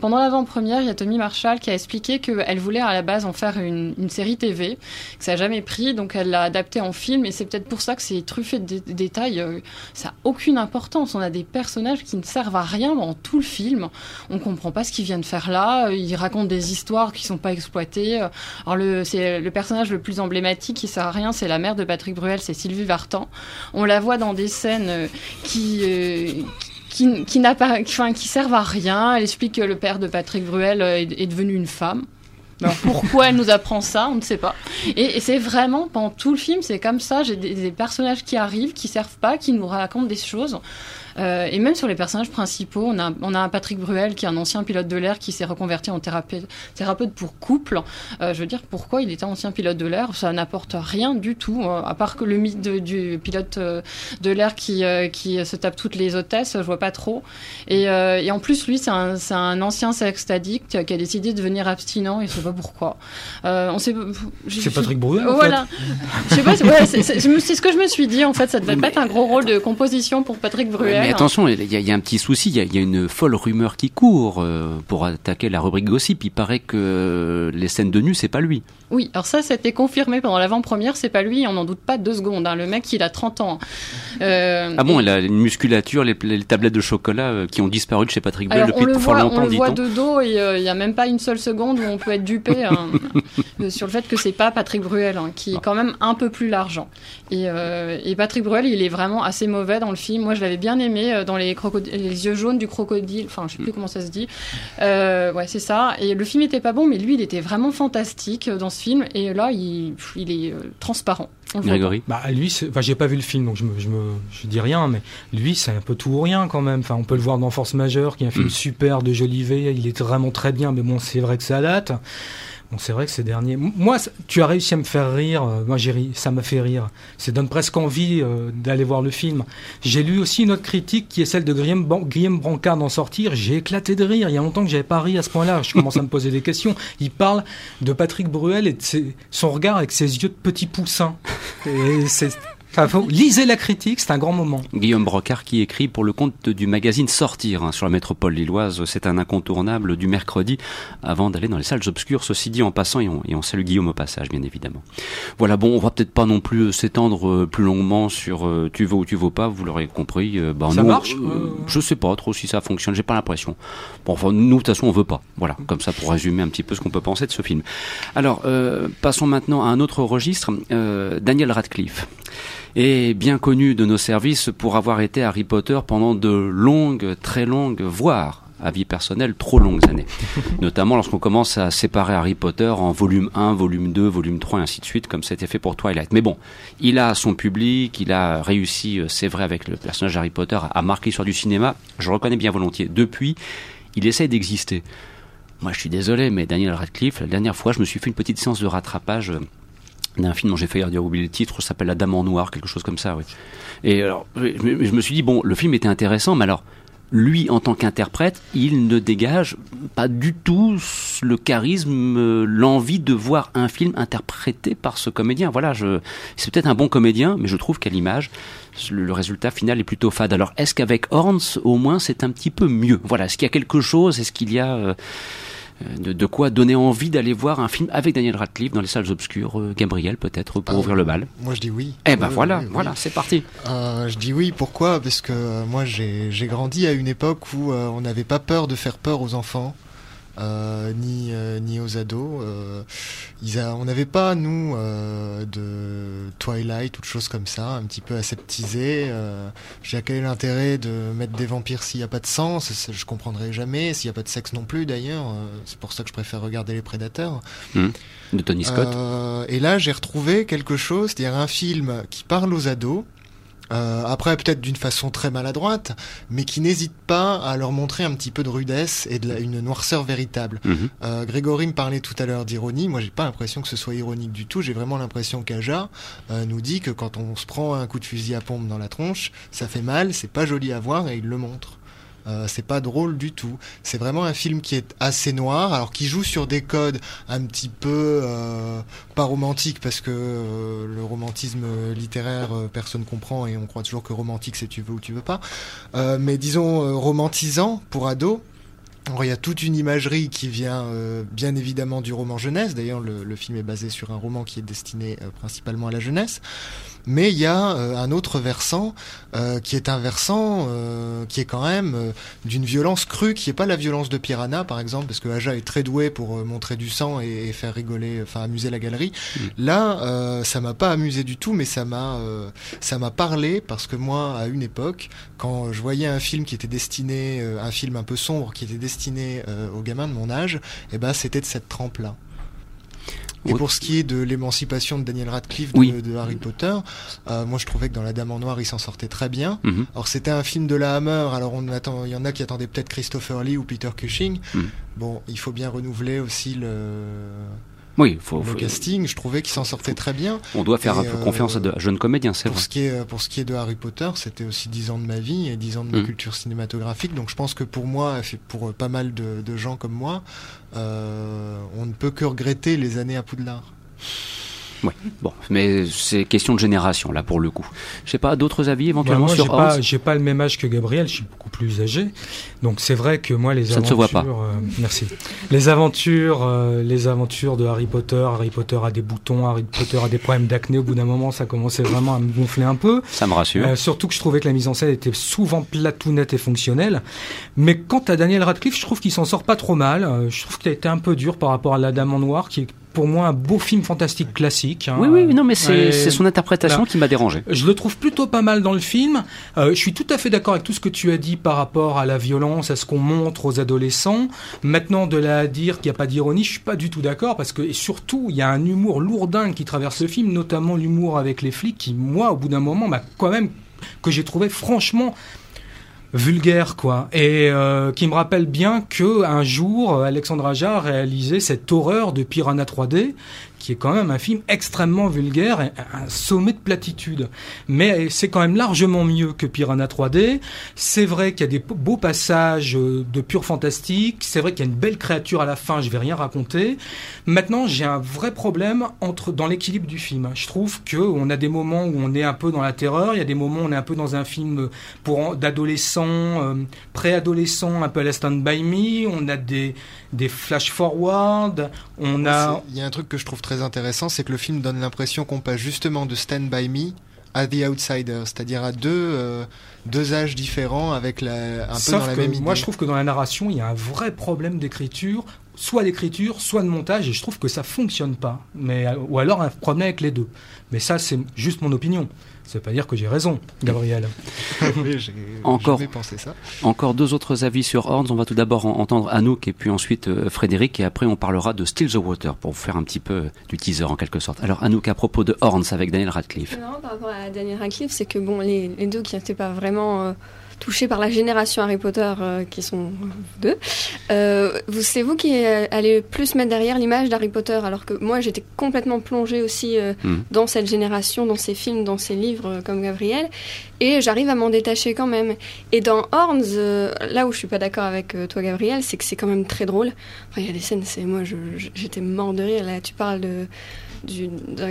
pendant l'avant-première, il y a Tommy Marshall qui a expliqué qu'elle voulait à la base en faire une, série TV, que ça a jamais pris, donc elle l'a adapté en film et c'est peut-être pour ça que c'est truffé de détails. ça a aucune importance. On a des personnages qui ne servent à rien dans tout le film. On comprend pas ce qui vient de faire là. Il raconte des histoires qui sont pas exploitées. Alors le, c'est le personnage le plus emblématique qui sert à rien, c'est la mère de Patrick Bruel, c'est Sylvie Vartan. On la voit dans des scènes euh, qui euh, qui, qui, n'a pas, enfin, qui servent à rien. Elle explique que le père de Patrick Bruel euh, est, devenu une femme. Alors pourquoi elle nous apprend ça, on ne sait pas. Et, c'est vraiment pendant tout le film, c'est comme ça. J'ai des, des, personnages qui arrivent, qui servent pas, qui nous racontent des choses. Euh, et même sur les personnages principaux, on a, on a un Patrick Bruel qui est un ancien pilote de l'air qui s'est reconverti en thérapeute, thérapeute pour couple. Euh, je veux dire, pourquoi il était ancien pilote de l'air? Ça n'apporte rien du tout, euh, à part que le mythe du pilote de l'air qui, qui se tape toutes les hôtesses, je vois pas trop. Et, et en plus, lui, c'est un, un, ancien sex addict qui a décidé de devenir abstinent, et je sais pas pourquoi. on sait. C'est Patrick Bruel. Voilà. je sais pas. Ouais, c'est ce que je me suis dit. En fait, ça devait pas être un gros rôle de composition pour Patrick Bruel. Mais attention, il y, a un petit souci, il y, a, une folle rumeur qui court euh, pour attaquer la rubrique gossip. Il paraît que les scènes de nu, c'est pas lui. Oui, alors ça, c'était confirmé pendant l'avant-première, c'est pas lui, on n'en doute pas deux secondes. Hein. Le mec, il a 30 ans. Euh, ah bon, il a une musculature, les, tablettes de chocolat euh, qui ont disparu de chez Patrick Bell depuis fort longtemps, On le voit de dos et il n'y a même pas une seule seconde où on peut être dupé hein, sur le fait que c'est pas Patrick Bruel, hein, qui est quand même un peu plus large. Et, et Patrick Bruel, il est vraiment assez mauvais dans le film. Moi, je l'avais bien aimé euh, dans les, les yeux jaunes du crocodile. Enfin, je sais plus mm. comment ça se dit. Euh, ouais, c'est ça. Et le film était pas bon, mais lui, il était vraiment fantastique euh, dans ce film. Et là, il, il est transparent. Grégory bah, lui, enfin, j'ai pas vu le film, donc je me, je me, je dis rien, mais lui, c'est un peu tout ou rien quand même. Enfin, on peut le voir dans Force Majeure, qui est un film mm. super de Jolivet. Il est vraiment très bien, mais bon, c'est vrai que ça date. C'est vrai que ces derniers. Moi, tu as réussi à me faire rire. Euh, moi, j'ai ri. Ça m'a fait rire. Ça donne presque envie euh, d'aller voir le film. J'ai lu aussi une autre critique qui est celle de Guillaume, Guillaume Brancard d'en sortir. J'ai éclaté de rire. Il y a longtemps que j'avais pas ri à ce point-là. Je commence à me poser des questions. Il parle de Patrick Bruel et de son regard avec ses yeux de petit poussin. Et c'est lisez la critique, c'est un grand moment. Guillaume Brocard qui écrit pour le compte du magazine Sortir hein, sur la métropole lilloise. C'est un incontournable du mercredi avant d'aller dans les salles obscures. Ceci dit en passant, et on, salue Guillaume au passage, bien évidemment. Voilà, bon, on va peut-être pas non plus euh, s'étendre euh, plus longuement sur euh, tu veux ou tu veux pas, vous l'aurez compris. Bah, ça marche Je sais pas trop si ça fonctionne, j'ai pas l'impression. Bon, enfin, nous, de toute façon, on veut pas. Voilà, comme ça pour résumer un petit peu ce qu'on peut penser de ce film. Alors, passons maintenant à un autre registre. Daniel Radcliffe est bien connu de nos services pour avoir été Harry Potter pendant de longues, très longues, voire à vie personnelle, trop longues années. Notamment lorsqu'on commence à séparer Harry Potter en volume 1, volume 2, volume 3, et ainsi de suite, comme c'était fait pour Twilight. Mais bon, il a son public, il a réussi, euh, c'est vrai, avec le personnage Harry Potter, à marquer l'histoire du cinéma. Je reconnais bien volontiers. Depuis, il essaye d'exister. Moi, je suis désolé, mais Daniel Radcliffe, la dernière fois, je me suis fait une petite séance de rattrapage euh, d'un film dont j'ai failli dire oublier le titre, s'appelle La Dame en Noir, quelque chose comme ça, oui. Et alors, je me suis dit, bon, le film était intéressant, mais alors, lui, en tant qu'interprète, il ne dégage pas du tout le charisme, l'envie de voir un film interprété par ce comédien. Voilà, je, c'est peut-être un bon comédien, mais je trouve qu'à l'image, le, résultat final est plutôt fade. Alors, est-ce qu'avec Horns, au moins, c'est un petit peu mieux? Voilà, est-ce qu'il y a quelque chose? Est-ce qu'il y a euh, de, de, quoi donner envie d'aller voir un film avec Daniel Radcliffe dans les salles obscures, euh, Gabriel peut-être pour ouvrir le bal. Moi je dis oui. Eh ben voilà, voilà, c'est parti. Euh, je dis oui, pourquoi? Parce que euh, moi j'ai grandi à une époque où euh, on n'avait pas peur de faire peur aux enfants. Euh, ni, euh, ni aux ados. Euh, ils a, on n'avait pas, nous, de Twilight ou de choses comme ça, un petit peu aseptisé. J'ai quel est l'intérêt de mettre des vampires s'il n'y a pas de sang Je comprendrai jamais. S'il n'y a pas de sexe non plus, d'ailleurs. C'est pour ça que je préfère regarder Les Prédateurs. Mmh. De Tony Scott. et là, j'ai retrouvé quelque chose, c'est-à-dire un film qui parle aux ados, euh, après, peut-être d'une façon très maladroite, mais qui n'hésite pas à leur montrer un petit peu de rudesse et de la, une noirceur véritable. Mhm. Euh, Grégory me parlait tout à l'heure d'ironie. Moi, j'ai pas l'impression que ce soit ironique du tout. J'ai vraiment l'impression qu'Aja euh, nous dit que quand on se prend un coup de fusil à pompe dans la tronche, ça fait mal, c'est pas joli à voir et il le montre. Euh, c'est pas drôle du tout. C'est vraiment un film qui est assez noir, alors qui joue sur des codes un petit peu euh, pas romantiques parce que euh, le romantisme littéraire personne comprend et on croit toujours que romantique c'est tu veux ou tu veux pas. mais disons romantisant pour ados. il y a toute une imagerie qui vient bien évidemment du roman jeunesse. D'ailleurs, le, le, film est basé sur un roman qui est destiné principalement à la jeunesse. Mais il y a euh, un autre versant euh, qui est un versant euh, qui est quand même d'une violence crue, qui n'est pas la violence de Piranha par exemple, parce que Aja est très doué pour montrer du sang et, faire rigoler, enfin amuser la galerie. Mm. Là, ça m'a pas amusé du tout, mais ça m'a ça m'a parlé parce que moi, à une époque, quand je voyais un film qui était destiné, un film un peu sombre qui était destiné aux gamins de mon âge, et eh ben c'était de cette trempe là. Et pour ce qui est de l'émancipation de Daniel Radcliffe de, Harry Potter, euh, moi je trouvais que dans La Dame en Noir il s'en sortait très bien. Mhm. Alors c'était un film de la Hammer, alors on attend, il y en a qui attendaient peut-être Christopher Lee ou Peter Cushing. Mhm. Bon, il faut bien renouveler aussi le oui, faut, le casting, je trouvais qu'il s'en sortait très bien. On doit faire un peu confiance à de jeunes comédiens, c'est vrai. Ce qui est, pour ce qui est de Harry Potter, c'était aussi dix ans de ma vie et dix ans de ma mm. culture cinématographique. Donc je pense que pour moi, et pour pas mal de, de gens comme moi, euh, on ne peut que regretter les années à Poudlard. Oui, bon, mais c'est question de génération là pour le coup. Je sais pas, d'autres avis éventuellement bah, sur j'ai pas, j'ai pas le même âge que Gabriel, je suis beaucoup plus âgé. Donc c'est vrai que moi les Ça aventures, ne se voit pas. Euh, merci. Les aventures, euh, les aventures de Harry Potter. Harry Potter a des boutons, Harry Potter a des problèmes d'acné. Au bout d'un moment, ça commençait vraiment à me gonfler un peu. Ça me rassure. Euh, surtout que je trouvais que la mise en scène était souvent platounette et fonctionnelle. Mais quant à Daniel Radcliffe, je trouve qu'il s'en sort pas trop mal. je trouve qu'il a été un peu dur par rapport à La Dame en Noir, qui est pour moi un beau film fantastique classique. Hein. Oui, oui, non, mais c'est son interprétation qui m'a dérangé. Je le trouve plutôt pas mal dans le film. Euh, je suis tout à fait d'accord avec tout ce que tu as dit par rapport à la violence, à ce qu'on montre aux adolescents. Maintenant, de là à dire qu'il n'y a pas d'ironie, je suis pas du tout d'accord parce que et surtout, il y a un humour lourdin qui traverse le film, notamment l'humour avec les flics qui, moi, au bout d'un moment, m'a quand même que j'ai trouvé franchement vulgaire quoi. Et euh, qui me rappelle bien que un jour Alexandre Aja a réalisé cette horreur de Piranha 3D qui est quand même un film extrêmement vulgaire, un sommet de platitude. Mais c'est quand même largement mieux que Piranha 3D. C'est vrai qu'il y a des beaux passages euh, de pur fantastique. C'est vrai qu'il y a une belle créature à la fin. Je vais rien raconter. Maintenant, j'ai un vrai problème dans l'équilibre du film. Je trouve que on a des moments où on est un peu dans la terreur. Il y a des moments où on est un peu dans un film pour d'adolescents, euh, préadolescents, un peu à la Stand by Me. On a des des flash forward. On a. Il y a un truc que je trouve très intéressant, c'est que le film donne l'impression qu'on passe justement de Stand By Me à The Outsider, c'est-à-dire à deux, euh, deux âges différents avec la, un peu dans la même idée. Moi, je trouve que dans la narration, il y a un vrai problème d'écriture, soit d'écriture, soit de montage, et je trouve que ça fonctionne pas. Mais, ou alors un problème avec les deux. Mais ça, c'est juste mon opinion. Ça veut pas dire que j'ai raison, Gabriel. encore, pensé ça. encore deux autres avis sur Horns. On va tout d'abord entendre Anouk et puis ensuite euh, Frédéric et après on parlera de Still the Water pour vous faire un petit peu du teaser en quelque sorte. Alors Anouk, à propos de Horns avec Daniel Radcliffe. Non, par rapport à Daniel Radcliffe, c'est que bon, les, deux qui n'étaient pas vraiment... Euh, touché par la génération Harry Potter euh, qui sont deux. Euh, c'est vous qui allez plus mettre derrière l'image d'Harry Potter, alors que moi j'étais complètement plongée aussi hmm. dans cette génération, dans ces films, dans ces livres comme Gabriel, et j'arrive à m'en détacher quand même. Et dans Horns, là où je suis pas d'accord avec toi Gabriel, c'est que c'est quand même très drôle. il y a des scènes, c'est moi j'étais mort de rire. Là, tu parles de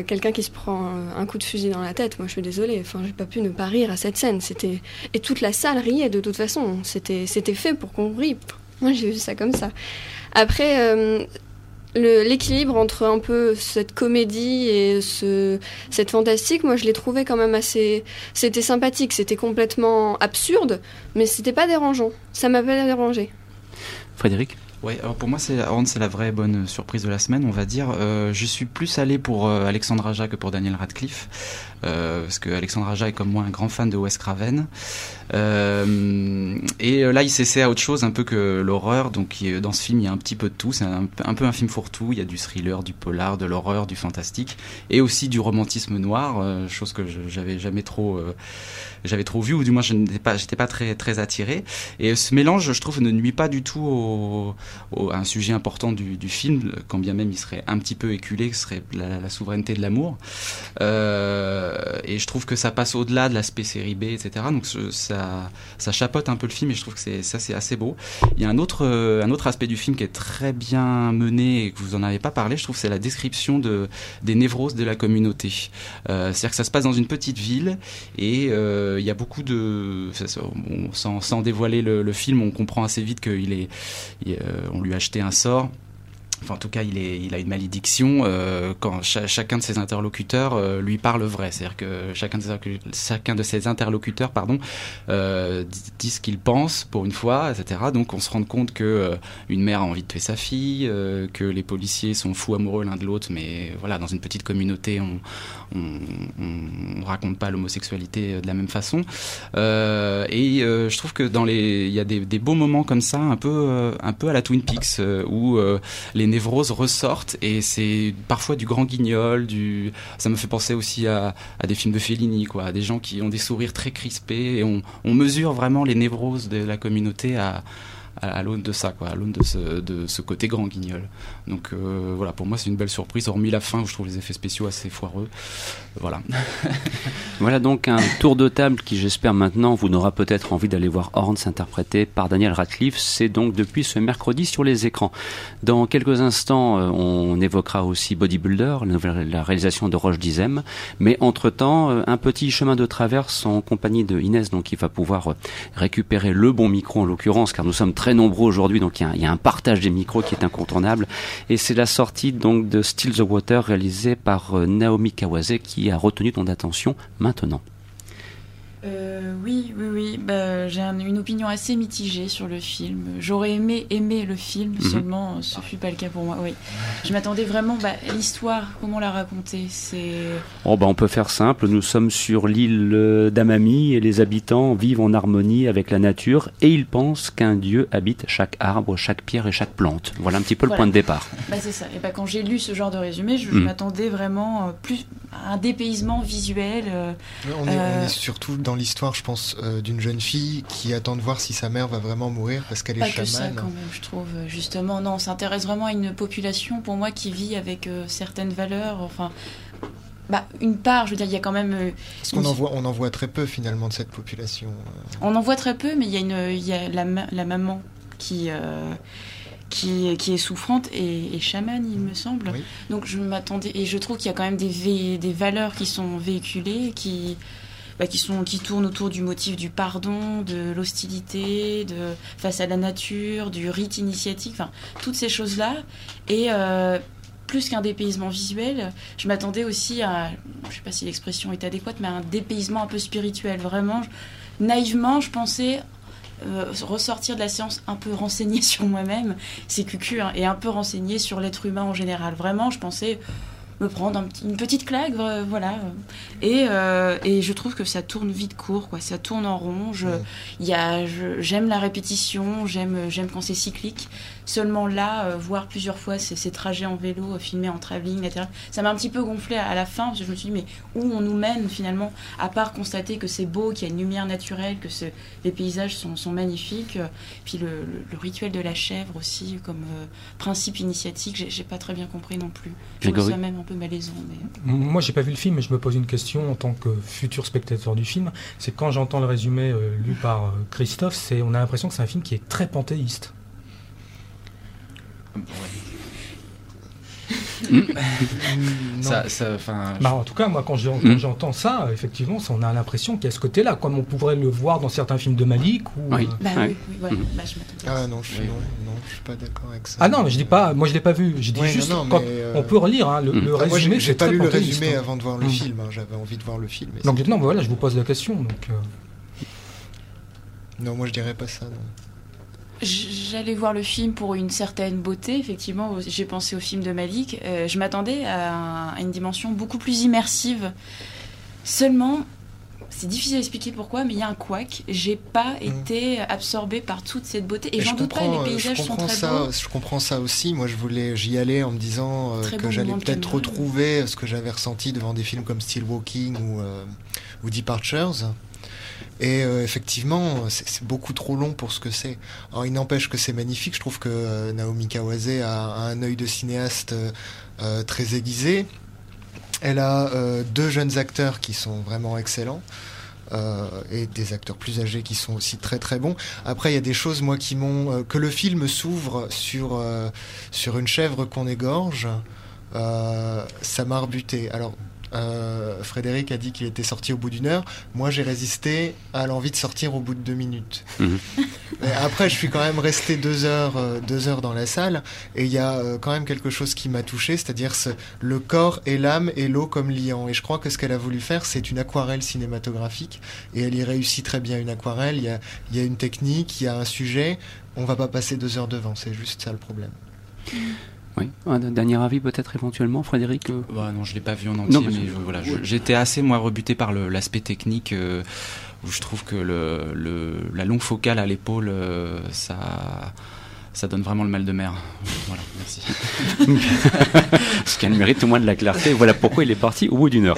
quelqu'un qui se prend un coup de fusil dans la tête. Moi, je suis désolée. Enfin, j'ai pas pu ne pas rire à cette scène. C'était et toute la salle riait de toute façon. C'était c'était fait pour qu'on rie. Moi, j'ai vu ça comme ça. Après. Euh, l'équilibre entre un peu cette comédie et ce, cette fantastique, moi je l'ai trouvé quand même assez. C'était sympathique, c'était complètement absurde, mais c'était pas dérangeant. Ça m'a pas dérangé. Frédéric? Ouais, alors pour moi, c'est c'est la vraie bonne surprise de la semaine, on va dire. Euh, je suis plus allé pour euh, Alexandre Aja que pour Daniel Radcliffe, euh, parce que Alexandre Aja est comme moi un grand fan de Wes Craven. Euh, et là, il s'essaie à autre chose, un peu que l'horreur. Donc, dans ce film, il y a un petit peu de tout. C'est un, peu un film fourre-tout. Il y a du thriller, du polar, de l'horreur, du fantastique, et aussi du romantisme noir, chose que j'avais jamais trop j'avais trop vu ou du moins je n'étais pas j'étais pas très très attiré et ce mélange je trouve ne nuit pas du tout au, à un sujet important du, du, film quand bien même il serait un petit peu éculé ce serait la, souveraineté de l'amour euh, et je trouve que ça passe au-delà de l'aspect série B etc donc ça ça chapote un peu le film et je trouve que ça c'est assez beau. Il y a un autre un autre aspect du film qui est très bien mené et que vous en avez pas parlé je trouve c'est la description de des névroses de la communauté. Euh, c'est-à-dire que ça se passe dans une petite ville et euh, il y a beaucoup de, sans, dévoiler le, film, on comprend assez vite qu'il est, euh, on lui a acheté un sort Enfin, en tout cas, il, a une malédiction euh, quand chacun de ses interlocuteurs euh, lui parle vrai. C'est-à-dire que chacun de, ses, interlocuteurs pardon, euh, dit ce qu'il pense pour une fois, etc. Donc on se rend compte que euh, une mère a envie de tuer sa fille, que les policiers sont fous amoureux l'un de l'autre, mais voilà, dans une petite communauté, on, on raconte pas l'homosexualité de la même façon. et je trouve que dans les, il y a des, des, beaux moments comme ça, un peu, un peu à la Twin Peaks, où les névroses ressortent et c'est parfois du grand guignol, du... ça me fait penser aussi à, des films de Fellini, quoi, des gens qui ont des sourires très crispés et on, on mesure vraiment les névroses de la communauté à, à, l'aune de ça, quoi, à l'aune de ce, de ce côté grand guignol. Donc euh, voilà, pour moi c'est une belle surprise, hormis la fin où je trouve les effets spéciaux assez foireux. Voilà. voilà donc un tour de table qui j'espère maintenant vous n'aura peut-être envie d'aller voir Horns interprété par Daniel Radcliffe. C'est donc depuis ce mercredi sur les écrans. Dans quelques instants, euh, on évoquera aussi Bodybuilder, la réalisation de Roche Dizem. Mais entre-temps, euh, un petit chemin de traverse en compagnie de Inès, donc il va pouvoir récupérer le bon micro en l'occurrence, car nous sommes très nombreux aujourd'hui, donc il y, a un partage des micros qui est incontournable. Et c'est la sortie donc de Still the Water réalisée par euh, Naomi Kawase qui a retenu ton attention maintenant. Euh, oui, oui, oui. Bah, j'ai une opinion assez mitigée sur le film. J'aurais aimé aimer le film, mhm. seulement euh, ce fut pas le cas pour moi. Oui, je m'attendais vraiment. Bah, l'histoire, comment la raconter C'est. Oh bah on peut faire simple. Nous sommes sur l'île d'Amami et les habitants vivent en harmonie avec la nature et ils pensent qu'un dieu habite chaque arbre, chaque pierre et chaque plante. Voilà un petit peu le point de départ. Bah, c'est ça. Et bah, quand j'ai lu ce genre de résumé, je, mhm. m'attendais vraiment euh, plus à un dépaysement visuel. on, est, on, est, surtout dans l'histoire, je pense, euh, d'une jeune fille qui attend de voir si sa mère va vraiment mourir parce qu'elle est chamane. Que ça, quand même, je trouve. Euh, justement, non, on s'intéresse vraiment à une population, pour moi, qui vit avec euh, certaines valeurs. Enfin, bah, une part, je veux dire, il y a quand même. Parce qu'on en voit, on en voit très peu finalement de cette population. On en voit très peu, mais il y a une, il y a la, la maman qui qui, qui est souffrante et, et chamane, il me semble. Donc je m'attendais et je trouve qu'il y a quand même des, des valeurs qui sont véhiculées, qui bah, qui sont qui tournent autour du motif du pardon, de l'hostilité, de face à la nature, du rite initiatique, enfin toutes ces choses là et euh, plus qu'un dépaysement visuel, je m'attendais aussi à, je sais pas si l'expression est adéquate, mais à un dépaysement un peu spirituel. Vraiment, naïvement, je pensais euh, ressortir de la séance un peu renseigné sur moi-même, c'est cucu, hein, et un peu renseigné sur l'être humain en général. Vraiment, je pensais, me prendre une petite claque, voilà. Et, et je trouve que ça tourne vite court, quoi. Ça tourne en rond. j'aime la répétition, j'aime, j'aime quand c'est cyclique. Seulement là, euh, voir plusieurs fois ces, trajets en vélo euh, filmés en travelling, etc., ça m'a un petit peu gonflé à, la fin, parce que je me suis dit, mais où on nous mène finalement, à part constater que c'est beau, qu'il y a une lumière naturelle, que les paysages sont, magnifiques, euh, puis le, rituel de la chèvre aussi, comme principe initiatique, j'ai pas très bien compris non plus. Je trouve ça même un peu malaisant. Mais... Moi, j'ai pas vu le film, mais je me pose une question en tant que futur spectateur du film. C'est quand j'entends le résumé lu par Christophe, c'est on a l'impression que c'est un film qui est très panthéiste. ça, ça, bah, en tout cas, moi, quand hmm. j'entends ça, effectivement, on a l'impression qu'il y a ce côté-là, comme on pourrait le voir dans certains films de Malik. Ou, oui. Euh, bah, oui, oui hmm. bah, je ah non, je suis, non, je suis pas d'accord avec ça. Ah non, mais je dis pas, moi je l'ai pas vu. Je dis juste, quand, euh, on peut relire hein, le, hmm. ah, résumé. j'ai pas lu le résumé avant de voir le film. Hein, j'avais envie de voir le film. Donc non, voilà, je vous pose la question. Donc. Euh. Non, moi je dirais pas ça. Non. J'allais voir le film pour une certaine beauté, effectivement. J'ai pensé au film de Malik. Euh, je m'attendais à, une dimension beaucoup plus immersive. Seulement, c'est difficile à expliquer pourquoi, mais il y a un couac. J'ai pas mm. été absorbée par toute cette beauté. Et, j'en doute pas, les paysages sont très ça, beaux. Je comprends ça aussi. Moi, je voulais, j'y allais en me disant euh, que j'allais peut-être retrouver ce que j'avais ressenti devant des films comme Still Walking ou, euh, ou Departures. Et euh, effectivement, c'est beaucoup trop long pour ce que c'est. Alors, il n'empêche que c'est magnifique. Je trouve que euh, Naomi Kawase a, un œil de cinéaste euh, très aiguisé. Elle a deux jeunes acteurs qui sont vraiment excellents. et des acteurs plus âgés qui sont aussi très très bons. Après, il y a des choses moi qui m'ont que le film s'ouvre sur sur une chèvre qu'on égorge. ça m'a rebuté. Alors euh, Frédéric a dit qu'il était sorti au bout d'une heure. Moi, j'ai résisté à l'envie de sortir au bout de deux minutes. Mhm. après, je suis quand même resté deux heures, euh, deux heures dans la salle, et il y a euh, quand même quelque chose qui m'a touché, c'est-à-dire le corps et l'âme et l'eau comme liant. Et je crois que ce qu'elle a voulu faire, c'est une aquarelle cinématographique, et elle y réussit très bien. Une aquarelle, il y a, y a une technique, il y a un sujet. On va pas passer deux heures devant, c'est juste ça le problème. Oui. Un dernier avis peut-être éventuellement, Frédéric euh bah, Non, je ne l'ai pas vu en entier, mais, voilà, j'étais assez moi rebuté par l'aspect technique. Euh, où je trouve que le, la longue focale à l'épaule, euh, ça, ça donne vraiment le mal de mer. Voilà, merci. Ce qu'elle mérite au moins de la clarté. Voilà pourquoi il est parti au bout d'une heure.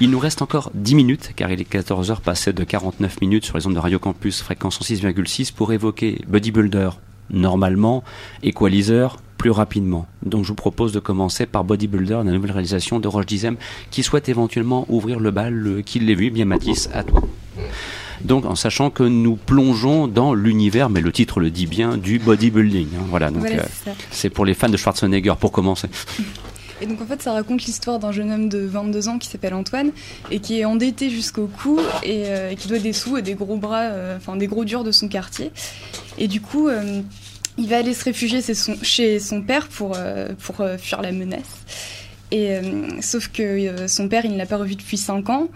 Il nous reste encore 10 minutes, car il est 14 heures passées de 49 minutes sur les ondes de Radio Campus, fréquence 6,6, pour évoquer Bodybuilder, normalement, Equalizer, plus rapidement. Donc je vous propose de commencer par Bodybuilder, la nouvelle réalisation de Roche Dizem, qui souhaite éventuellement ouvrir le bal, qui l'ait vu, bien Mathis, à toi. Donc en sachant que nous plongeons dans l'univers, mais le titre le dit bien, du bodybuilding. Hein. voilà, donc euh, c'est pour les fans de Schwarzenegger pour commencer. Et donc en fait, ça raconte l'histoire d'un jeune homme de 22 ans qui s'appelle Antoine et qui est endetté jusqu'au cou et, euh, qui doit des sous et des gros bras, euh, enfin des gros durs de son quartier. Et du coup, il va aller se réfugier chez son père pour, euh, pour euh, fuir la menace. Et, euh, sauf que son père, il ne l'a pas revu depuis 5 ans.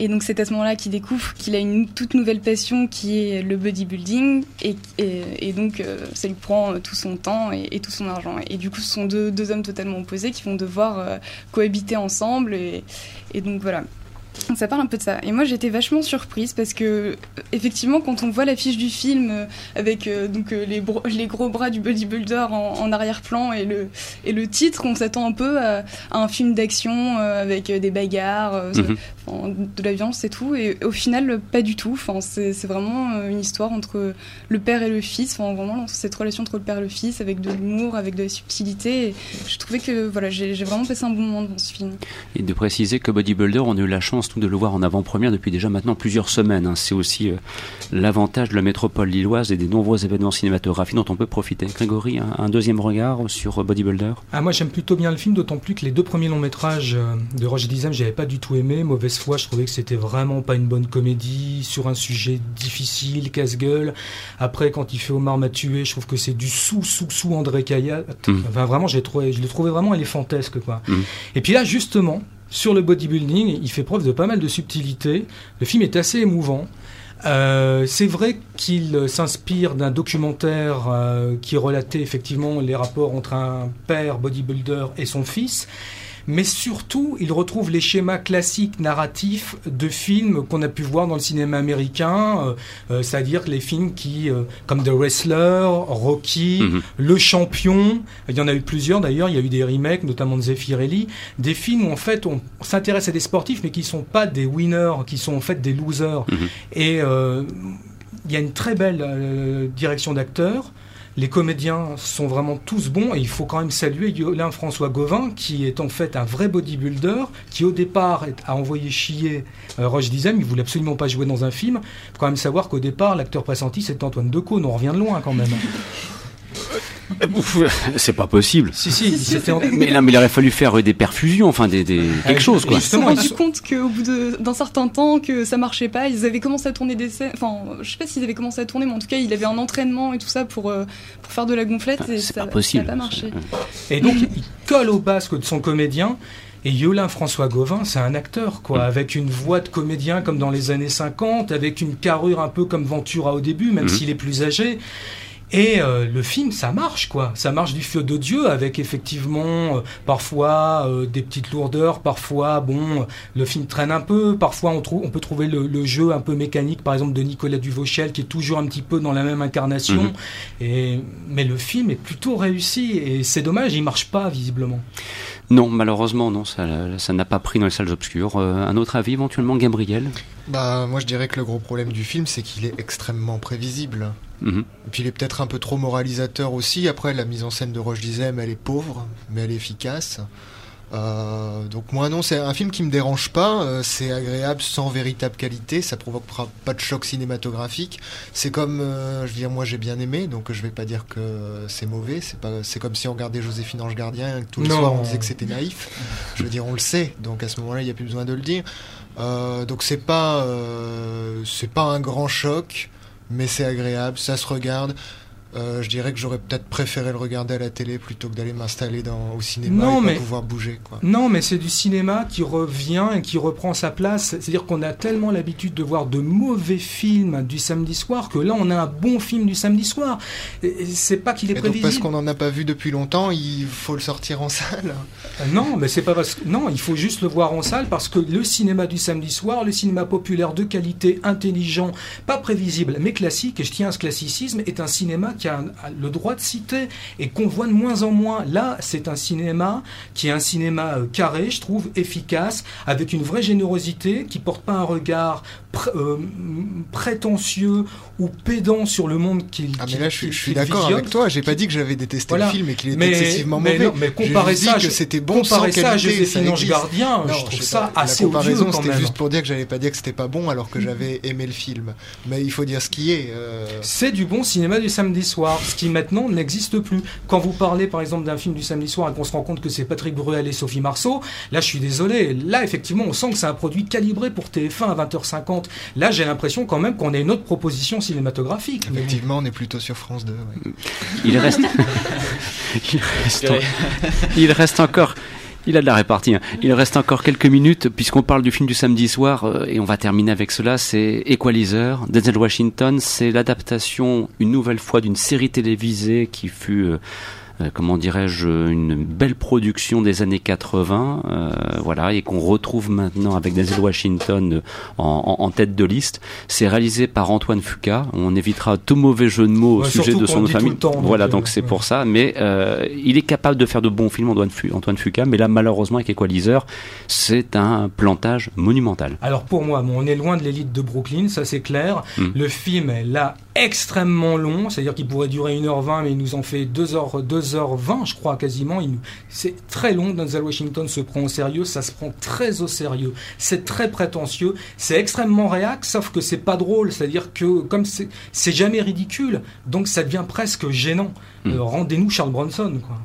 Et donc c'est à ce moment-là qu'il découvre qu'il a une toute nouvelle passion qui est le bodybuilding. Et, donc ça lui prend tout son temps et, tout son argent. Et du coup ce sont deux hommes totalement opposés qui vont devoir cohabiter ensemble. Et, donc voilà. Ça parle un peu de ça. Et moi, j'étais vachement surprise parce que, effectivement, quand on voit l'affiche du film euh, avec euh, donc euh, les, gros bras du bodybuilder en, arrière-plan et le, et le titre, on s'attend un peu à, un film d'action avec des bagarres, mhm. De la violence et tout. Et au final, pas du tout. Enfin, c'est vraiment une histoire entre le père et le fils. Enfin, vraiment, cette relation entre le père et le fils avec de l'humour, avec de la subtilité. Et je trouvais que voilà, j'ai vraiment passé un bon moment devant ce film. Et de préciser que Bodybuilder, on a eu la chance de le voir en avant-première depuis déjà maintenant plusieurs semaines. Hein. C'est aussi euh, l'avantage de la métropole lilloise et des nombreux événements cinématographiques dont on peut profiter. Grégory, un, deuxième regard sur Bodybuilder? Ah, Moi j'aime plutôt bien le film, d'autant plus que les deux premiers longs métrages euh, de Roger Dizem, j'avais pas du tout aimé. Mauvaise foi, je trouvais que c'était vraiment pas une bonne comédie sur un sujet difficile, casse-gueule. Après, quand il fait Omar m'a tué, je trouve que c'est du sous-sous-sous André Kayat. Mmh. Enfin, vraiment, j'ai trouvé, je l'ai trouvé vraiment éléphantesque. Quoi. Mmh. Et puis là, justement, sur le bodybuilding, il fait preuve de pas mal de subtilité. Le film est assez émouvant. Euh, c'est vrai qu'il s'inspire d'un documentaire euh, qui relatait effectivement les rapports entre un père bodybuilder et son fils. Mais surtout, il retrouve les schémas classiques narratifs de films qu'on a pu voir dans le cinéma américain, euh, euh, c'est-à-dire les films qui, euh, comme The Wrestler, Rocky, mhm. Le Champion, il y en a eu plusieurs d'ailleurs, il y a eu des remakes, notamment de Zeffirelli, des films où en fait on, s'intéresse à des sportifs mais qui sont pas des winners, qui sont en fait des losers. Mhm. Et il y a une très belle direction d'acteurs les comédiens sont vraiment tous bons et il faut quand même saluer Yolin François Gauvin qui est en fait un vrai bodybuilder qui au départ a envoyé chier euh, Roche Dizem, il voulait absolument pas jouer dans un film. Il faut quand même savoir qu'au départ l'acteur pressenti c'est Antoine Decaux, on revient de loin quand même. C'est pas possible. Si, si, mais il aurait fallu faire des perfusions, enfin des, des quelque chose quoi. Ils se sont rendus compte qu'au bout d'un certain temps que ça marchait pas, ils avaient commencé à tourner des scènes. Enfin, je sais pas s'ils avaient commencé à tourner, mais en tout cas, il avait un entraînement et tout ça pour euh, pour faire de la gonflette et ça, n'a pas marché. Et donc, il colle au basque de son comédien. Et Yolin François Gauvin, c'est un acteur, quoi, avec une voix de comédien comme dans les années 50, avec une carrure un peu comme Ventura au début, même mhm. s'il est plus âgé. Et euh, le film, ça marche, quoi. Ça marche du feu de Dieu, avec effectivement euh, parfois euh, des petites lourdeurs, parfois, bon, le film traîne un peu, parfois on, trouve, on peut trouver le, jeu un peu mécanique, par exemple de Nicolas Duvauchel, qui est toujours un petit peu dans la même incarnation. Mhm. Et, mais le film est plutôt réussi, et c'est dommage, il marche pas visiblement. Non, malheureusement, non, ça, ça n'a pas pris dans les salles obscures. un autre avis, éventuellement, Gabriel? Bah, moi, je dirais que le gros problème du film, c'est qu'il est extrêmement prévisible. Mhm. Et puis il est peut-être un peu trop moralisateur aussi. Après, la mise en scène de Roche Dizem, elle est pauvre, mais elle est efficace. Euh, donc moi non, c'est un film qui me dérange pas, euh, c'est agréable sans véritable qualité, ça provoquera pas de choc cinématographique. C'est comme, euh, je veux dire, moi j'ai bien aimé, donc je vais pas dire que c'est mauvais. C'est pas, c'est comme si on regardait Joséphine Ange Gardien et que tous les soirs on disait que c'était naïf. Je veux dire, on le sait, donc à ce moment-là il n'y a plus besoin de le dire. Donc c'est pas, c'est pas un grand choc mais c'est agréable, ça se regarde. Euh, je dirais que j'aurais peut-être préféré le regarder à la télé plutôt que d'aller m'installer au cinéma non, et mais, pouvoir bouger. Quoi. Non, mais c'est du cinéma qui revient et qui reprend sa place. C'est-à-dire qu'on a tellement l'habitude de voir de mauvais films du samedi soir que là, on a un bon film du samedi soir. C'est pas qu'il est et prévisible. Donc parce qu'on n'en a pas vu depuis longtemps, il faut le sortir en salle. Euh, non, mais c'est pas parce que non, il faut juste le voir en salle parce que le cinéma du samedi soir, le cinéma populaire de qualité, intelligent, pas prévisible, mais classique. Et je tiens à ce classicisme est un cinéma qui a, le droit de citer et qu'on voit de moins en moins. Là, c'est un cinéma qui est un cinéma euh, carré, je trouve, efficace, avec une vraie générosité, qui porte pas un regard euh, prétentieux ou pédant sur le monde qu'il Ah mais là je, suis d'accord avec toi, j'ai pas dit que j'avais détesté le film et qu'il était excessivement mais mauvais. mais comparer ça, que c'était bon comparer ça Joséphine Ange Gardien, je trouve ça assez comparaison, c'était juste pour dire que j'avais pas dit que c'était pas bon alors que j'avais aimé le film. Mais il faut dire ce qui est. Euh. C'est du bon cinéma du samedi soir, ce qui maintenant n'existe plus. Quand vous parlez par exemple d'un film du samedi soir et qu'on se rend compte que c'est Patrick Bruel et Sophie Marceau, là je suis désolé, là effectivement on sent que c'est un produit calibré pour TF1 à 20h50 Là, j'ai l'impression quand même qu'on a une autre proposition cinématographique. Effectivement, on est plutôt sur France 2. Il reste. il, reste encore. Il a de la répartie. Hein. Il reste encore quelques minutes puisqu'on parle du film du samedi soir euh, et on va terminer avec cela. C'est Equalizer, Denzel Washington. C'est l'adaptation une nouvelle fois d'une série télévisée qui fut euh, euh, comment dirais-je, une belle production des années 80, euh, voilà, et qu'on retrouve maintenant avec Denzel Washington en, en, tête de liste. C'est réalisé par Antoine Fuca. On évitera tout mauvais jeu de mots au sujet de son famille. voilà, donc euh, c'est pour ça. Mais euh, il est capable de faire de bons films, Antoine, Antoine Fuca. Mais là, malheureusement, avec Equalizer, c'est un plantage monumental. Alors pour moi, bon, on est loin de l'élite de Brooklyn, ça c'est clair. Hmm. Le film est là extrêmement long, c'est-à-dire qu'il pourrait durer 1h20, mais il nous en fait 2h, 2h20, je crois, quasiment. C'est très long, Denzel Washington se prend au sérieux, ça se prend très au sérieux. C'est très prétentieux, c'est extrêmement réac, sauf que c'est pas drôle, c'est-à-dire que comme c'est jamais ridicule, donc ça devient presque gênant. Hmm. Euh, rendez-nous Charles Bronson, quoi.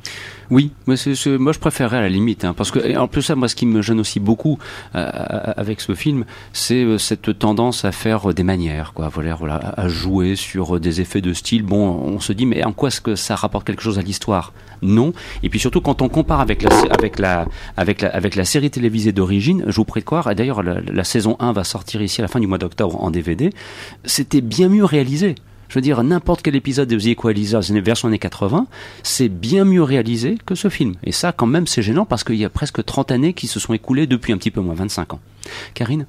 Oui, mais moi je préférerais à la limite, hein, parce que en plus ça, moi ce qui me gêne aussi beaucoup euh, avec ce film, c'est euh, cette tendance à faire des manières, quoi, voilà, voilà, à jouer sur des effets de style. Bon, on se dit mais en quoi est-ce que ça rapporte quelque chose à l'histoire? Non. Et puis surtout quand on compare avec la avec la avec la avec la série télévisée d'origine, je vous prie de croire. Et d'ailleurs la, la saison 1 va sortir ici à la fin du mois d'octobre en DVD. C'était bien mieux réalisé Je veux dire, n'importe quel épisode de The Equalizer, version années 80, c'est bien mieux réalisé que ce film. Et ça, quand même, c'est gênant parce qu'il y a presque 30 années qui se sont écoulées depuis un petit peu moins, 25 ans. Karine?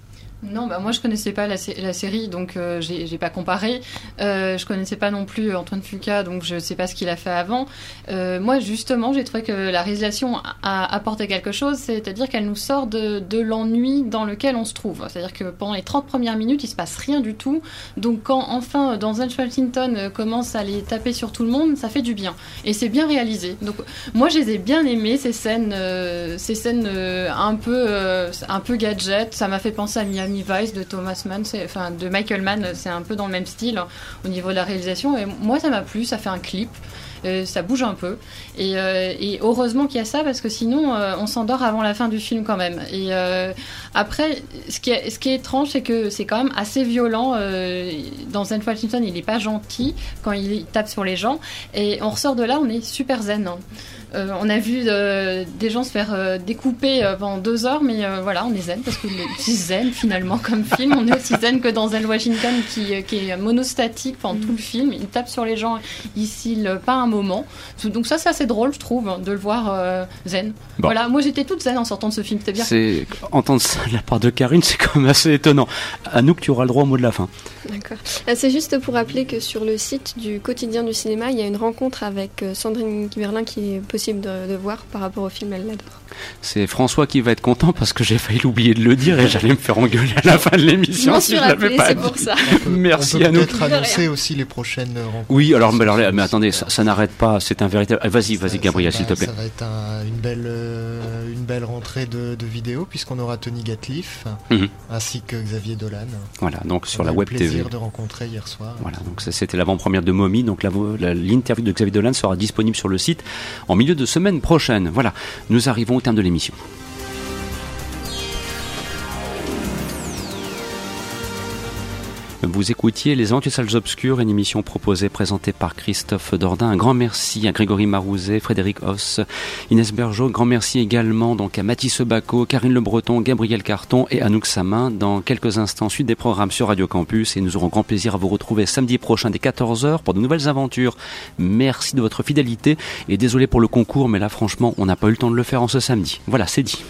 Non, bah moi je connaissais pas la, série, donc euh, j'ai pas comparé. Euh, je connaissais pas non plus Antoine Fuca, donc je sais pas ce qu'il a fait avant. Euh, moi justement, j'ai trouvé que la réalisation a apporté quelque chose, c'est-à-dire qu'elle nous sort de, l'ennui dans lequel on se trouve. C'est-à-dire que pendant les 30 premières minutes, il se passe rien du tout. Donc quand enfin Denzel Washington euh, commence à les taper sur tout le monde, ça fait du bien. Et c'est bien réalisé. Donc moi je les ai bien aimées ces scènes, euh, ces scènes un peu un peu gadget. Ça m'a fait penser à Miami De Thomas Mann, enfin de Michael Mann, c'est un peu dans le même style hein, au niveau de la réalisation. Et moi, ça m'a plu, ça fait un clip. Euh, ça bouge un peu. Et, euh, heureusement qu'il y a ça parce que sinon euh, on s'endort avant la fin du film quand même. Et après, ce qui est, ce qui est étrange, c'est que c'est quand même assez violent. dans Zen Washington, il n'est pas gentil quand il tape sur les gens. Et on ressort de là, on est super zen. Hein. Euh, on a vu euh, des gens se faire euh, découper pendant deux heures, mais voilà, on est zen parce que c'est zen finalement comme film. On est aussi zen que dans Zen Washington qui, est monostatique pendant tout le film. Il tape sur les gens, il cille pas un moment. Donc ça, c'est assez drôle, je trouve, de le voir zen. Voilà, moi j'étais toute zen en sortant de ce film. C'était bien. C'est entendre ça de la part de Karine, c'est quand même assez étonnant. À nous que tu auras le droit au mot de la fin. D'accord. C'est juste pour rappeler que sur le site du quotidien du cinéma, il y a une rencontre avec Sandrine Berlin qui est possible de, voir par rapport au film, elle l'adore. C'est François qui va être content parce que j'ai failli l'oublier de le dire et j'allais me faire engueuler à la fin de l'émission si je l'avais pas dit. Ça. Merci on peut peut à annoncer aussi les prochaines rencontres. Oui, alors, mais, alors, mais attendez, ça, n'arrête pas, c'est un véritable... Vas-y, vas-y Gabriel, s'il te plaît. Ça va être une, belle, euh, une belle rentrée de, vidéos puisqu'on aura Tony Gatliff mhm. ainsi que Xavier Dolan. Voilà, donc sur la web TV. plaisir de rencontrer hier soir. Voilà, donc c'était l'avant-première de Mommy, donc l'interview de Xavier Dolan sera disponible sur le site en milieu de semaine prochaine. Voilà, nous arrivons au de l'émission. Vous écoutiez Les Salles Obscures, une émission proposée, présentée par Christophe Dordain. Un grand merci à Grégory Marouzet, Frédéric Hoss, Inès Bergeau. Grand merci également donc à Mathis Baco, Karine Le Breton, Gabriel Carton et Anouk Samin. Dans quelques instants, suite des programmes sur Radio Campus et nous aurons grand plaisir à vous retrouver samedi prochain dès 14h pour de nouvelles aventures. Merci de votre fidélité et désolé pour le concours, mais là franchement, on n'a pas eu le temps de le faire en ce samedi. Voilà, c'est dit.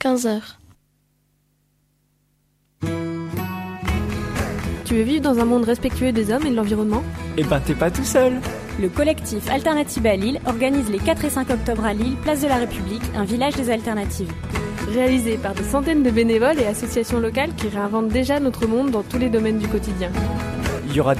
15 heures. Tu veux vivre dans un monde respectueux des hommes et de l'environnement? Eh ben t'es pas tout seul Le collectif Alternative à Lille organise les 4 et 5 octobre à Lille, place de la République, un village des alternatives. Réalisé par des centaines de bénévoles et associations locales qui réinventent déjà notre monde dans tous les domaines du quotidien. Il y aura